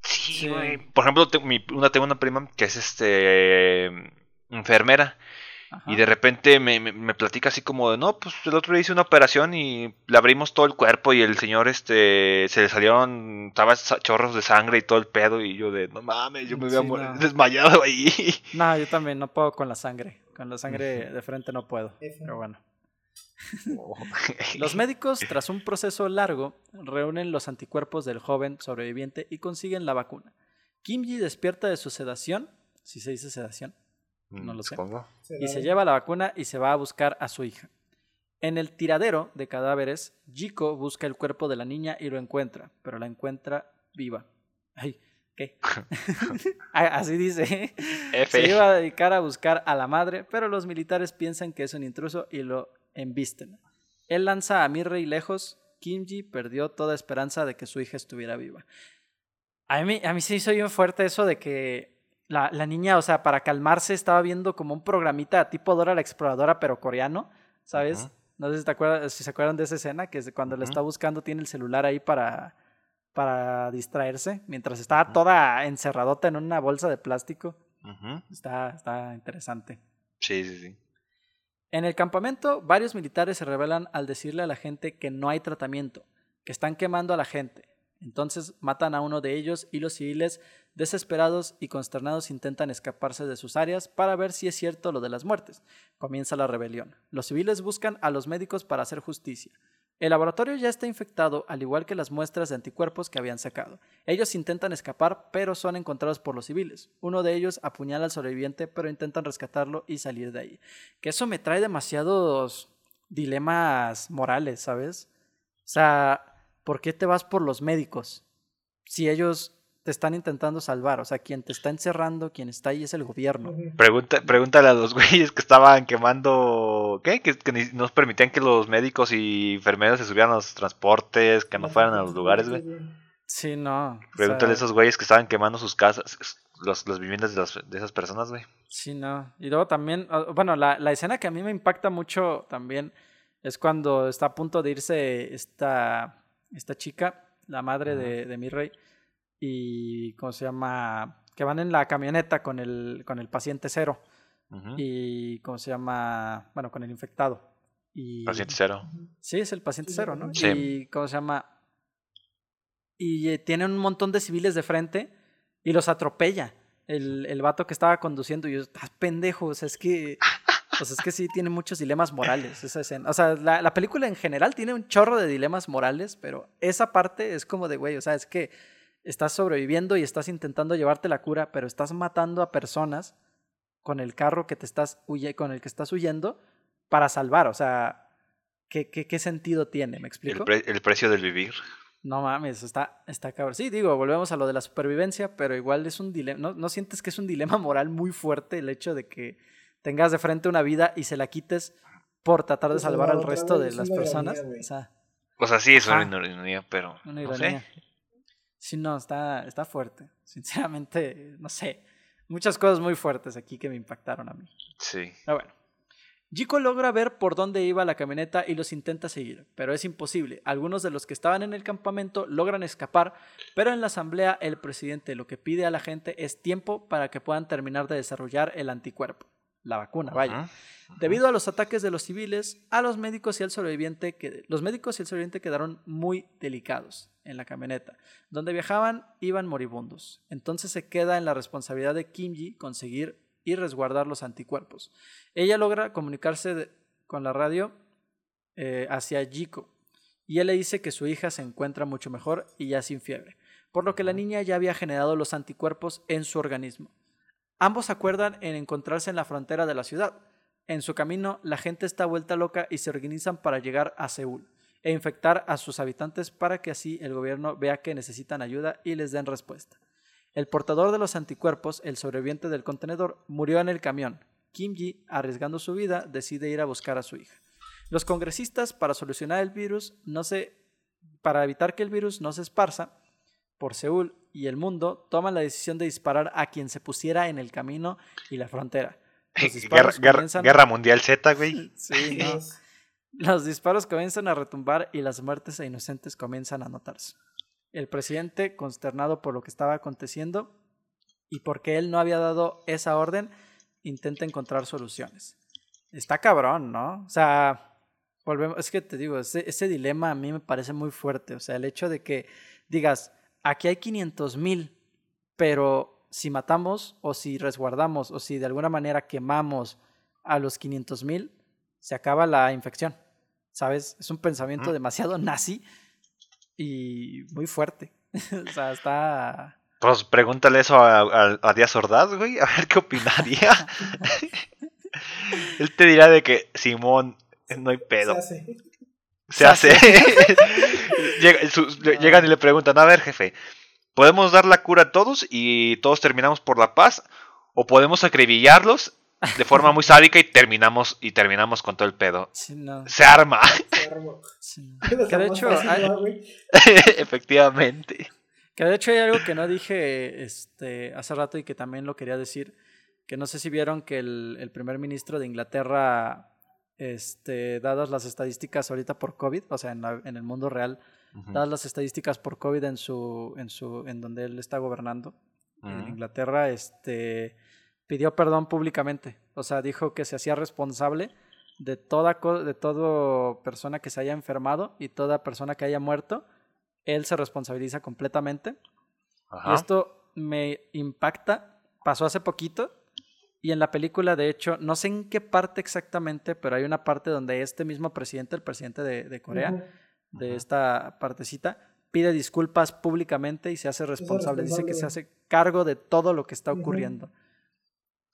Sí, Sí. güey. Por ejemplo, te- mi- una, tengo una prima que es este enfermera Ajá. y de repente me, me, me platica así como de, no, pues el otro día hice una operación y le abrimos todo el cuerpo y el señor este se le salieron, estaba chorros de sangre y todo el pedo y yo de, no mames, yo me Sí, había no. desmayado ahí. No, yo también no puedo con la sangre. Con la sangre de frente no puedo. Pero bueno. Los médicos, tras un proceso largo, reúnen los anticuerpos del joven sobreviviente y consiguen la vacuna. Kimji despierta de su sedación, si se dice sedación, no lo sé. Supongo. y se lleva la vacuna y se va a buscar a su hija. En el tiradero de cadáveres, Jiko busca el cuerpo de la niña y lo encuentra, pero la encuentra viva. Ay, ¿qué? Así dice. F. Se iba a dedicar a buscar a la madre, pero los militares piensan que es un intruso y lo embisten. Él lanza a Mirrey lejos. Kimji perdió toda esperanza de que su hija estuviera viva. A mí, a mí se hizo bien fuerte eso de que la, la niña, o sea, para calmarse estaba viendo como un programita tipo Dora la Exploradora, pero coreano, ¿sabes? No sé si, te acuerdas, si se acuerdan de esa escena, que cuando le Ujú. está buscando tiene el celular ahí para, para distraerse, mientras estaba toda encerradota en una bolsa de plástico. Está, está interesante. Sí, sí, sí. En el campamento, varios militares se rebelan al decirle a la gente que no hay tratamiento, que están quemando a la gente. Entonces matan a uno de ellos y los civiles, desesperados y consternados, intentan escaparse de sus áreas para ver si es cierto lo de las muertes. Comienza la rebelión. Los civiles buscan a los médicos para hacer justicia. El laboratorio ya está infectado, al igual que las muestras de anticuerpos que habían sacado. Ellos intentan escapar, pero son encontrados por los civiles. Uno de ellos apuñala al sobreviviente, pero intentan rescatarlo y salir de ahí. Que eso me trae demasiados dilemas morales, ¿sabes? O sea, ¿por qué te vas por los médicos? Si ellos te están intentando salvar, o sea, quien te está encerrando, quien está ahí es el gobierno. Pregunta, pregúntale a los güeyes que estaban quemando. ¿Qué? Que, que ni- nos permitían que los médicos y enfermeros se subieran a los transportes, que no fueran a los lugares, güey. Sí, no. o Pregúntale a esos güeyes que estaban quemando sus casas, los, las viviendas de, las- de esas personas, güey. Sí, no. Y luego también, ah, bueno, la, la escena que a mí me impacta mucho también es cuando está a punto de irse esta, esta chica, la madre de, de mi rey, y ¿cómo se llama? Que van en la camioneta con el, con el paciente cero y ¿cómo se llama? Bueno, con el infectado. Y, Paciente cero. Sí, es el paciente cero, ¿no? Sí. Y ¿cómo se llama? Y eh, tienen un montón de civiles de frente y los atropella. El, el vato que estaba conduciendo y yo, estás pendejo, o sea, es que... O sea, es que sí tiene muchos dilemas morales esa escena. O sea, la, la película en general tiene un chorro de dilemas morales, pero esa parte es como de, güey, o sea, es que estás sobreviviendo y estás intentando llevarte la cura, pero estás matando a personas con el carro que te estás huye- con el que estás huyendo para salvar. O sea, ¿qué, qué, qué sentido tiene? ¿Me El, explico? pre- el precio del vivir. No mames, está, está cabrón. Sí, digo, volvemos a lo de la supervivencia, pero igual es un dilema. ¿no, ¿No sientes que es un dilema moral muy fuerte el hecho de que tengas de frente una vida y se la quites por tratar de salvar al resto de las personas? O sea, O sea, sí, es una ironía, pero. una no sé. Sí, no, está, está fuerte. Sinceramente, no sé. Muchas cosas muy fuertes aquí que me impactaron a mí. Sí. Pero bueno. Jiko logra ver por dónde iba la camioneta y los intenta seguir, pero es imposible. Algunos de los que estaban en el campamento logran escapar, pero en la asamblea el presidente lo que pide a la gente es tiempo para que puedan terminar de desarrollar el anticuerpo. La vacuna, vaya. Debido a los ataques de los civiles, a los médicos y al sobreviviente que los médicos y el sobreviviente quedaron muy delicados en la camioneta. Donde viajaban iban moribundos. Entonces se queda en la responsabilidad de Kimji conseguir y resguardar los anticuerpos. Ella logra comunicarse con la radio eh, hacia Jiko y él le dice que su hija se encuentra mucho mejor y ya sin fiebre, por lo que la niña ya había generado los anticuerpos en su organismo. Ambos acuerdan en encontrarse en la frontera de la ciudad. En su camino, la gente está vuelta loca y se organizan para llegar a Seúl e infectar a sus habitantes para que así el gobierno vea que necesitan ayuda y les den respuesta. El portador de los anticuerpos, el sobreviviente del contenedor, murió en el camión. Kim Ji, arriesgando su vida, decide ir a buscar a su hija. Los congresistas, para solucionar el virus, no se, para evitar que el virus no se esparza por Seúl y el mundo, toman la decisión de disparar a quien se pusiera en el camino y la frontera. Guerra, Mundial Z, güey. sí, Los disparos comienzan a retumbar y las muertes a inocentes comienzan a notarse. El presidente, consternado por lo que estaba aconteciendo y porque él no había dado esa orden, intenta encontrar soluciones. Está cabrón, ¿no? O sea, volvemos, es que te digo, ese, ese dilema a mí me parece muy fuerte. O sea, el hecho de que digas, aquí hay 500 mil, pero si matamos o si resguardamos o si de alguna manera quemamos a los 500 mil, se acaba la infección. ¿Sabes? Es un pensamiento demasiado nazi y muy fuerte. o sea, está... Pues pregúntale eso a, Díaz Ordaz, güey, a ver qué opinaría. Él te dirá de que Simón, no hay pedo. Se hace. Llegan y le preguntan, a ver, jefe, ¿podemos dar la cura a todos y todos terminamos por la paz? ¿O podemos acribillarlos de forma muy sádica y terminamos y terminamos con todo el pedo? Se arma. Que de hecho, efectivamente. Que de hecho hay algo que no dije este, hace rato y que también lo quería decir, que no sé si vieron que el, el primer ministro de Inglaterra este, dadas las estadísticas ahorita por COVID, o sea, en, en el mundo real, dadas las estadísticas por COVID en su, en su, en donde él está gobernando, en Inglaterra, este, pidió perdón públicamente, o sea, dijo que se hacía responsable de toda, de toda persona que se haya enfermado y toda persona que haya muerto, él se responsabiliza completamente. Y esto me impacta, pasó hace poquito, y en la película, de hecho, no sé en qué parte exactamente, pero hay una parte donde este mismo presidente, el presidente de, Corea, de esta partecita, pide disculpas públicamente y se hace responsable. Dice que se hace cargo de todo lo que está ocurriendo.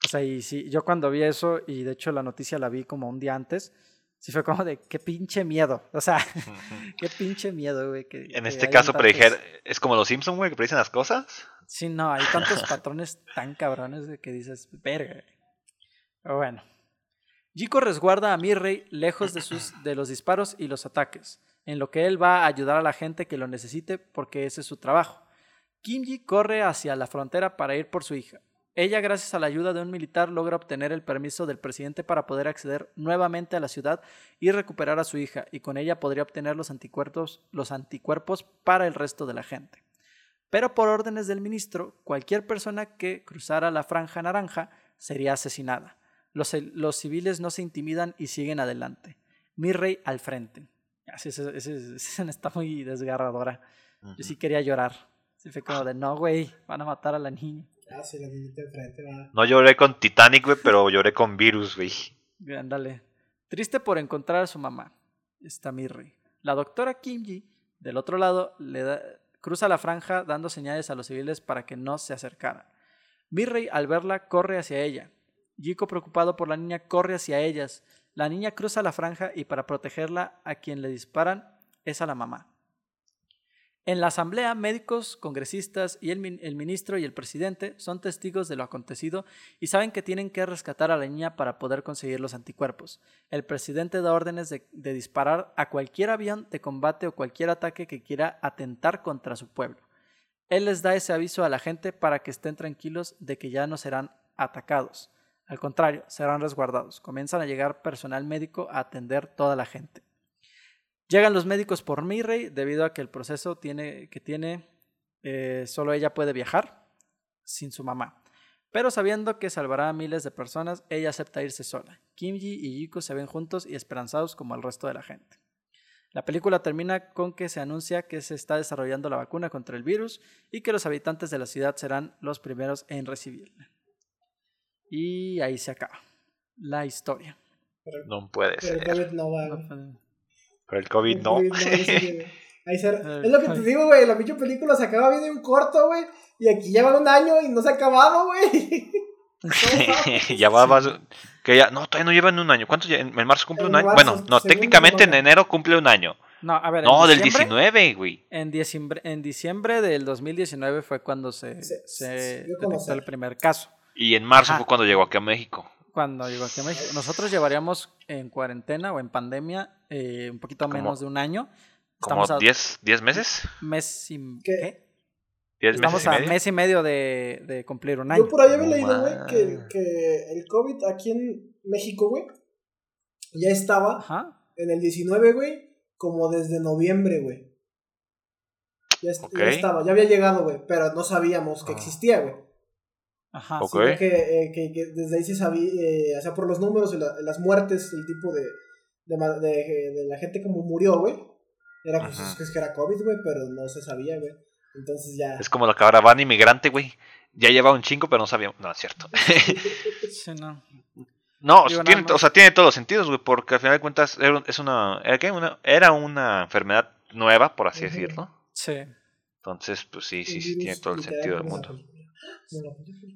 O sea, y sí, yo cuando vi eso, y de hecho la noticia la vi como un día antes, sí fue como de qué pinche miedo. O sea, qué pinche miedo, güey. en este caso, tantos... es como los Simpsons, güey, que predicen las cosas. Sí, no, hay tantos patrones tan cabrones de que dices, verga. Pero bueno. Jiko resguarda a Mirrey lejos de, sus, de los disparos y los ataques, en lo que él va a ayudar a la gente que lo necesite porque ese es su trabajo. Kimji corre hacia la frontera para ir por su hija. Ella, gracias a la ayuda de un militar, logra obtener el permiso del presidente para poder acceder nuevamente a la ciudad y recuperar a su hija, y con ella podría obtener los anticuerpos, los anticuerpos para el resto de la gente. Pero por órdenes del ministro, cualquier persona que cruzara la franja naranja sería asesinada. Los, los civiles no se intimidan y siguen adelante. Mi rey al frente. Así, esa escena está muy desgarradora. Yo sí quería llorar. Sí fue como de, no, güey, van a matar a la niña. Ah, no lloré con Titanic, güey, pero lloré con Virus, güey. Ándale. Triste por encontrar a su mamá. Está Mirri. La doctora Kimji, del otro lado, le da, cruza la franja dando señales a los civiles para que no se acercaran. Mirrey, al verla, corre hacia ella. Jiko, preocupado por la niña, corre hacia ellas. La niña cruza la franja y para protegerla a quien le disparan es a la mamá. En la asamblea, médicos, congresistas y el, ministro y el presidente son testigos de lo acontecido y saben que tienen que rescatar a la niña para poder conseguir los anticuerpos. El presidente da órdenes de, disparar a cualquier avión de combate o cualquier ataque que quiera atentar contra su pueblo. Él les da ese aviso a la gente para que estén tranquilos de que ya no serán atacados. Al contrario, serán resguardados. Comienzan a llegar personal médico a atender toda la gente. Llegan los médicos por Mirrey debido a que el proceso tiene, que tiene, eh, solo ella puede viajar sin su mamá. Pero sabiendo que salvará a miles de personas, ella acepta irse sola. Kimji y Yiko se ven juntos y esperanzados como el resto de la gente. La película termina con que se anuncia que se está desarrollando la vacuna contra el virus y que los habitantes de la ciudad serán los primeros en recibirla. Y ahí se acaba la historia. no puede Pero ser. COVID no va. No güey. puede- Pero el COVID El no. COVID ahí sigue. Ahí se- El Es lo que te digo, güey. La pinche película se acaba bien en corto, güey. Y aquí llevan un año y no se ha acabado, güey. ya va, va- que ya, no, todavía no llevan un año. ¿Cuánto? ¿En en marzo cumple En un año? marzo, bueno, no, técnicamente en enero cumple un año. No, a ver. No, del diciembre- 19, güey. En diciembre, en diciembre del 2019 fue cuando se, Se- se se detectó el primer caso. Y en marzo Ajá. fue cuando llegó aquí a México. Cuando llegó aquí a México. Nosotros llevaríamos en cuarentena o en pandemia eh, un poquito menos de un año. Como Estamos a 10, 10 meses. mes y, ¿Qué? ¿qué? 10 Estamos meses y a medio. mes y medio de, de cumplir un año. Yo por ahí había leído, güey, que, que el COVID aquí en México, güey, ya estaba Ajá. en el 19, güey, como desde noviembre, güey. Ya, ya estaba, ya había llegado, güey, pero no sabíamos que Ah. existía, güey. Ajá. Ok. Sino que, eh, que, que desde ahí se sabía, eh, o sea, por los números y la- las muertes, el tipo de, de, de, de la gente como murió, güey. Era pues, es que era COVID, güey, pero no se sabía, güey. Entonces ya. Es como la caravana inmigrante, güey. Ya lleva un chingo, pero no sabíamos. No, es cierto. Sí, no. No, Digo, tiene, o sea, tiene todos los sentidos, güey, porque al final de cuentas era, es una, ¿era qué? Una- era una enfermedad nueva, por así decirlo. Sí. Entonces, pues sí, sí, sí, tiene todo el sentido del mundo.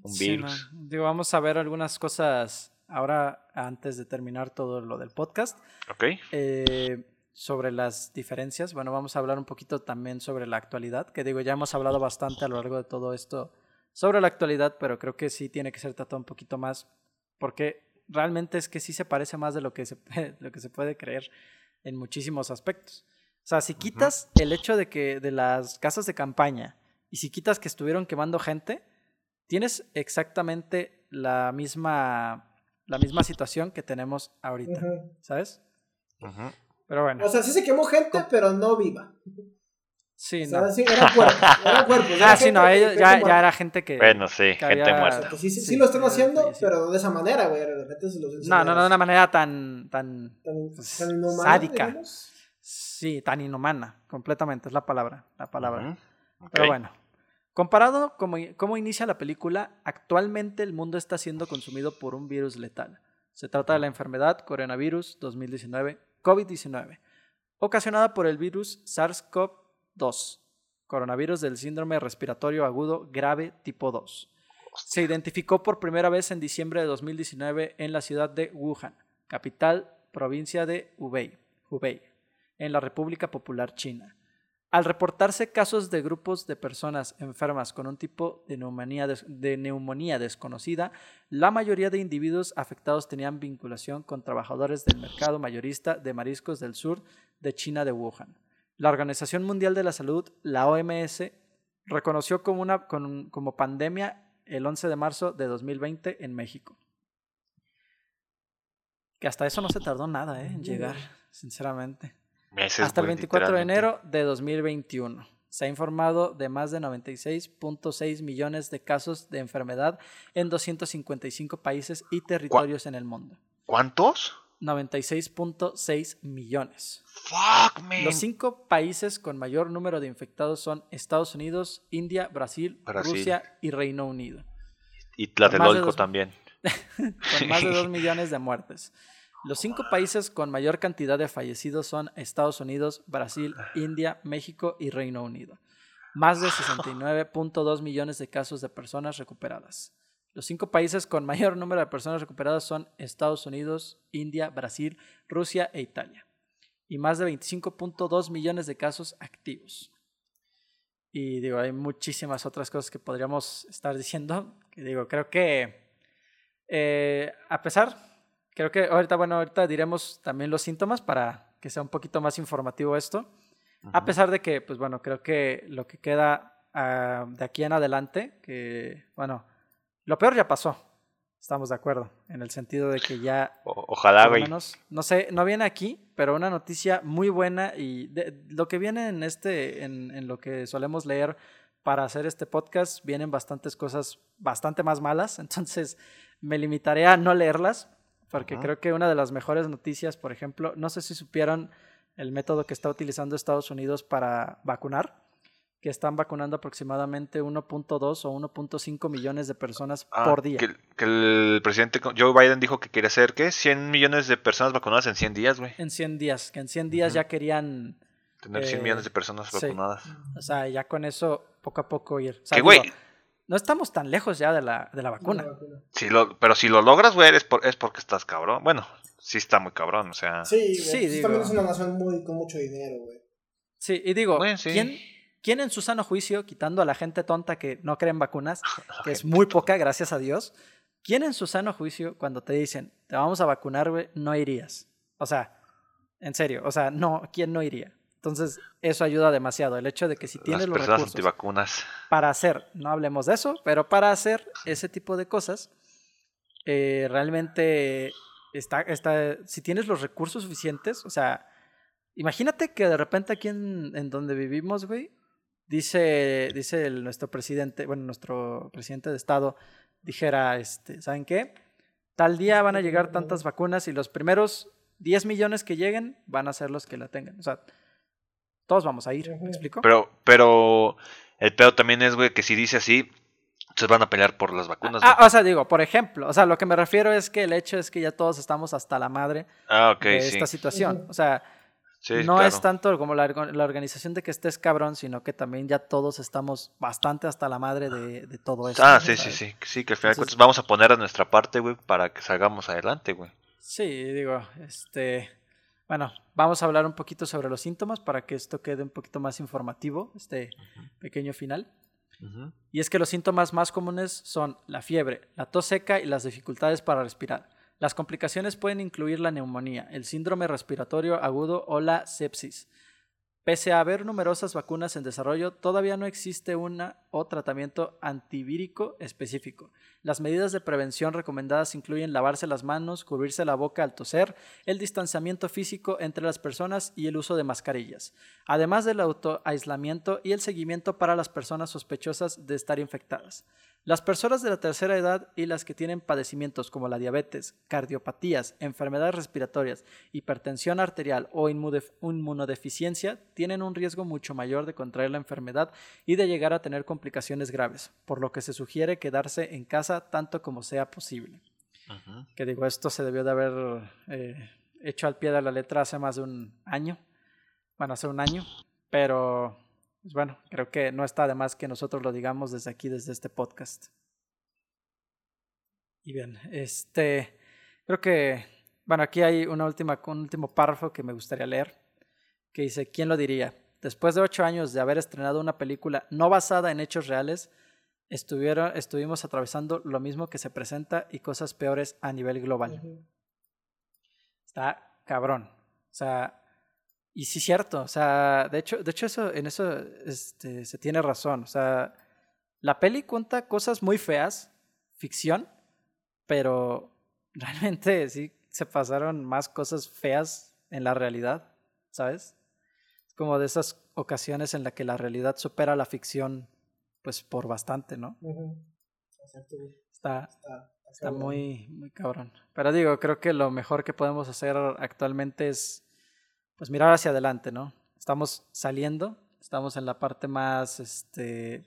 Un Sí, no. virus. Digo, vamos a ver algunas cosas ahora antes de terminar todo lo del podcast. ¿Ok? Eh, sobre las diferencias. Bueno, vamos a hablar un poquito también sobre la actualidad, que digo, ya hemos hablado bastante a lo largo de todo esto sobre la actualidad, pero creo que sí tiene que ser tratado un poquito más, porque realmente es que sí se parece más de lo que se, lo que se puede creer en muchísimos aspectos. O sea, si quitas el hecho de que de las casas de campaña y si quitas que estuvieron quemando gente, tienes exactamente la misma la misma situación que tenemos ahorita, Ujú. ¿sabes? Ujú. Pero bueno. O sea, sí se quemó gente, pero no viva. Sí, O no. sea, sí, era cuerpos, era cuerpos. era Ah, sí, no, que- ellos que ya, ya era gente que... Bueno, sí, que gente había- muerta. Que sí, sí, Sí, sí lo están haciendo, pero no de esa manera, güey. De repente se los No, no, no, de una manera tan... tan Tan, pues, tan inhumana, sádica. digamos. sí, tan inhumana, completamente, es la palabra, la palabra. Ujú. Pero Ok. bueno, comparado como cómo inicia la película, actualmente el mundo está siendo consumido por un virus letal. Se trata de la enfermedad coronavirus 2019, COVID-19, ocasionada por el virus SARS-CoV-2, coronavirus del síndrome respiratorio agudo grave tipo 2. Se identificó por primera vez en diciembre de 2019 en la ciudad de Wuhan, capital provincia de Hubei, Hubei, en la República Popular China. Al reportarse casos de grupos de personas enfermas con un tipo de neumonía, des- de neumonía desconocida, la mayoría de individuos afectados tenían vinculación con trabajadores del mercado mayorista de mariscos del sur de China de Wuhan. La Organización Mundial de la Salud, la OMS, reconoció como, una, con- como pandemia el 11 de marzo de 2020 en México. Que hasta eso no se tardó nada ¿eh? en llegar, sinceramente. Meses, Hasta el güey, 24 de literalmente. enero de 2021. Se ha informado de más de 96.6 millones de casos de enfermedad en 255 países y territorios en el mundo. ¿Cuántos? 96.6 millones. Fuck, man. Los cinco países con mayor número de infectados son Estados Unidos, India, Brasil, Brasil. Rusia y Reino Unido, Y Tlatelolco dos- también. con más de 2 millones de muertes. Los cinco países con mayor cantidad de fallecidos son Estados Unidos, Brasil, India, México y Reino Unido. Más de 69.2 millones de casos de personas recuperadas. Los cinco países con mayor número de personas recuperadas son Estados Unidos, India, Brasil, Rusia e Italia. Y más de 25.2 millones de casos activos. Y digo, hay muchísimas otras cosas que podríamos estar diciendo. Que digo, creo que eh, a pesar, creo que ahorita, bueno, ahorita diremos también los síntomas para que sea un poquito más informativo esto. A pesar de que, pues bueno, creo que lo que queda ah, de aquí en adelante, que, bueno, lo peor ya pasó. Estamos de acuerdo, en el sentido de que ya O- ojalá, güey. no sé, no viene aquí, pero una noticia muy buena y de- lo que viene en este, en, en lo que solemos leer para hacer este podcast vienen bastantes cosas bastante más malas, entonces me limitaré a no leerlas, porque creo que una de las mejores noticias, por ejemplo, no sé si supieron el método que está utilizando Estados Unidos para vacunar, que están vacunando aproximadamente 1.2 o 1.5 millones de personas Ah, por día. Que, que el presidente Joe Biden dijo que quería hacer, ¿qué? 100 millones de personas vacunadas en 100 días, güey. En 100 días, que en 100 días Ujú. ya querían, Tener 100 Eh, millones de personas sí. vacunadas. o sea, ya con eso poco a poco ir. O sea, Que, güey, no estamos tan lejos ya de la, de la vacuna. La vacuna. si lo, pero si lo logras, güey, es, por- es porque estás cabrón. Bueno, sí está muy cabrón, o sea... Sí, güey, Sí, pues digo. también es una nación muy con mucho dinero, güey. Sí, y digo, Bueno, sí. ¿quién, quién en su sano juicio, quitando a la gente tonta que no cree en vacunas, que es muy poca, gracias a Dios, ¿quién en su sano juicio, cuando te dicen, te vamos a vacunar, güey, no irías? O sea, en serio, o sea, no, ¿quién no iría? Entonces, eso ayuda demasiado. El hecho de que si tienes Las los recursos antivacunas. para hacer, no hablemos de eso, pero para hacer ese tipo de cosas, eh, realmente está, está, si tienes los recursos suficientes, o sea, imagínate que de repente aquí en, en donde vivimos, güey, dice, dice el- nuestro presidente, bueno, nuestro presidente de estado dijera, este, ¿saben qué? Tal día van a llegar tantas vacunas y los primeros 10 millones que lleguen van a ser los que la tengan. O sea, todos vamos a ir, ¿me explico? Pero, pero el pedo también es, güey, que si dice así, se van a pelear por las vacunas. güey. Ah, o sea, digo, por ejemplo, o sea, lo que me refiero es que el hecho es que ya todos estamos hasta la madre Ah, de sí. esta situación. O sea, Sí, no claro. es tanto como la, orga- la organización de que estés cabrón, sino que también ya todos estamos bastante hasta la madre de, de todo eso. Ah, ¿no? sí, sí, sí. Sí, que al final de Entonces- cuentas vamos a poner de nuestra parte, güey, para que salgamos adelante, güey. Sí, digo, este, bueno, vamos a hablar un poquito sobre los síntomas para que esto quede un poquito más informativo, este pequeño final. Y es que los síntomas más comunes son la fiebre, la tos seca y las dificultades para respirar. Las complicaciones pueden incluir la neumonía, el síndrome respiratorio agudo o la sepsis. Pese a haber numerosas vacunas en desarrollo, todavía no existe una o tratamiento antivírico específico. Las medidas de prevención recomendadas incluyen lavarse las manos, cubrirse la boca al toser, el distanciamiento físico entre las personas y el uso de mascarillas, además del autoaislamiento y el seguimiento para las personas sospechosas de estar infectadas. Las personas de la tercera edad y las que tienen padecimientos como la diabetes, cardiopatías, enfermedades respiratorias, hipertensión arterial o inmunodeficiencia tienen un riesgo mucho mayor de contraer la enfermedad y de llegar a tener complicaciones graves, por lo que se sugiere quedarse en casa tanto como sea posible. Que digo, esto se debió de haber eh, hecho al pie de la letra hace más de un año, bueno, hace un año, pero pues bueno, creo que no está de más que nosotros lo digamos desde aquí, desde este podcast. Y bien, este, creo que, bueno, aquí hay una última, un último párrafo que me gustaría leer, que dice, ¿quién lo diría? Después de ocho años de haber estrenado una película no basada en hechos reales, estuvieron, estuvimos atravesando lo mismo que se presenta y cosas peores a nivel global. Está cabrón. O sea, y sí cierto, o sea, de hecho, de hecho eso, en eso este, se tiene razón. O sea, la peli cuenta cosas muy feas, ficción, pero realmente sí se pasaron más cosas feas en la realidad, ¿sabes? Es como de esas ocasiones en las que la realidad supera la ficción, pues por bastante, ¿no? Está, Está, Está muy, muy cabrón. Pero digo, creo que lo mejor que podemos hacer actualmente es pues mirar hacia adelante, ¿no? Estamos saliendo, estamos en la parte más, este,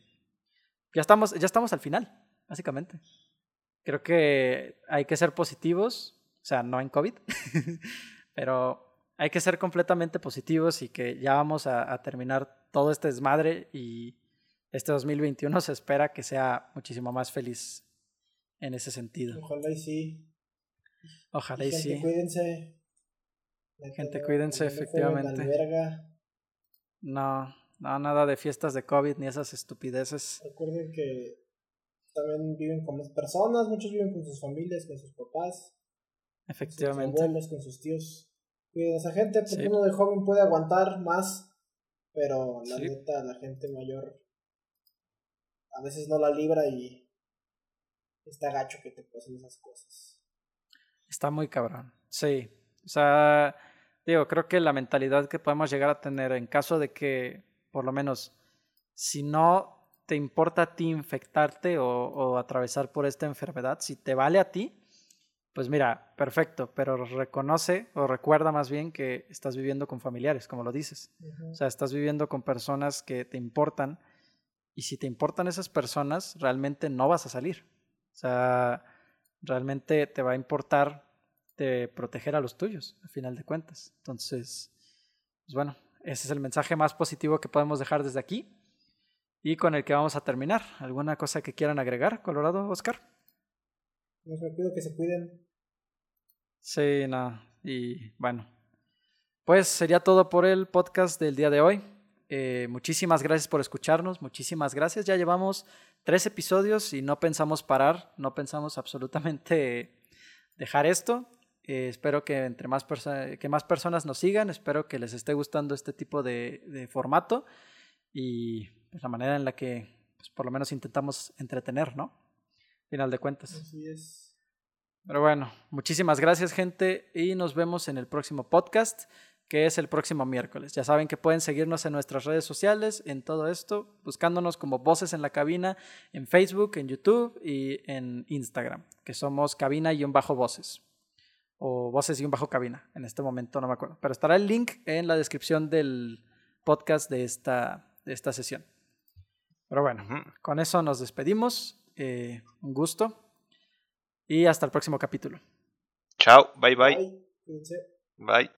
ya estamos, ya estamos al final, básicamente. Creo que hay que ser positivos, o sea, no en COVID, pero hay que ser completamente positivos y que ya vamos a, a terminar todo este desmadre y este 2021 se espera que sea muchísimo más feliz en ese sentido. Ojalá y sí. Ojalá y Gente, sí. cuídense. Gente, cuídense, efectivamente. No, no, nada de fiestas de COVID ni esas estupideces. Recuerden que también viven con más personas, muchos viven con sus familias, con sus papás, con sus Efectivamente. abuelos, con sus tíos. Cuiden a esa gente, porque Sí. uno de joven puede aguantar más, pero la Sí. neta, la gente mayor a veces no la libra y está gacho que te pasen esas cosas. Está muy cabrón. Sí. O sea, digo, creo que la mentalidad que podemos llegar a tener en caso de que, por lo menos, si no te importa a ti infectarte o, atravesar por esta enfermedad, si te vale a ti, pues mira, perfecto, pero reconoce o recuerda más bien que estás viviendo con familiares, como lo dices. O sea, estás viviendo con personas que te importan y si te importan esas personas, realmente no vas a salir. O sea, realmente te va a importar de proteger a los tuyos, a final de cuentas. Entonces, pues bueno, ese es el mensaje más positivo que podemos dejar desde aquí y con el que vamos a terminar. ¿Alguna cosa que quieran agregar, Colorado, Oscar? Les pido que se cuiden. Sí, no. Y bueno, pues sería todo por el podcast del día de hoy. Eh, muchísimas gracias por escucharnos, muchísimas gracias. Ya llevamos tres episodios y no pensamos parar, no pensamos absolutamente dejar esto. Eh, espero que entre más, que más personas nos sigan, espero que les esté gustando este tipo de, de formato y pues, la manera en la que pues, por lo menos intentamos entretener, ¿no? Final de cuentas. Así es. Pero bueno, muchísimas gracias gente y nos vemos en el próximo podcast, que es el próximo miércoles. Ya saben que pueden seguirnos en nuestras redes sociales, en todo esto, buscándonos como Voces en la Cabina, en Facebook, en YouTube y en Instagram, que somos cabina-voces o voces-cabina. En este momento no me acuerdo, pero estará el link en la descripción del podcast de esta, de esta sesión. Pero bueno, con eso nos despedimos. Eh, un gusto. Y hasta el próximo capítulo. Chao, bye bye. Bye. bye.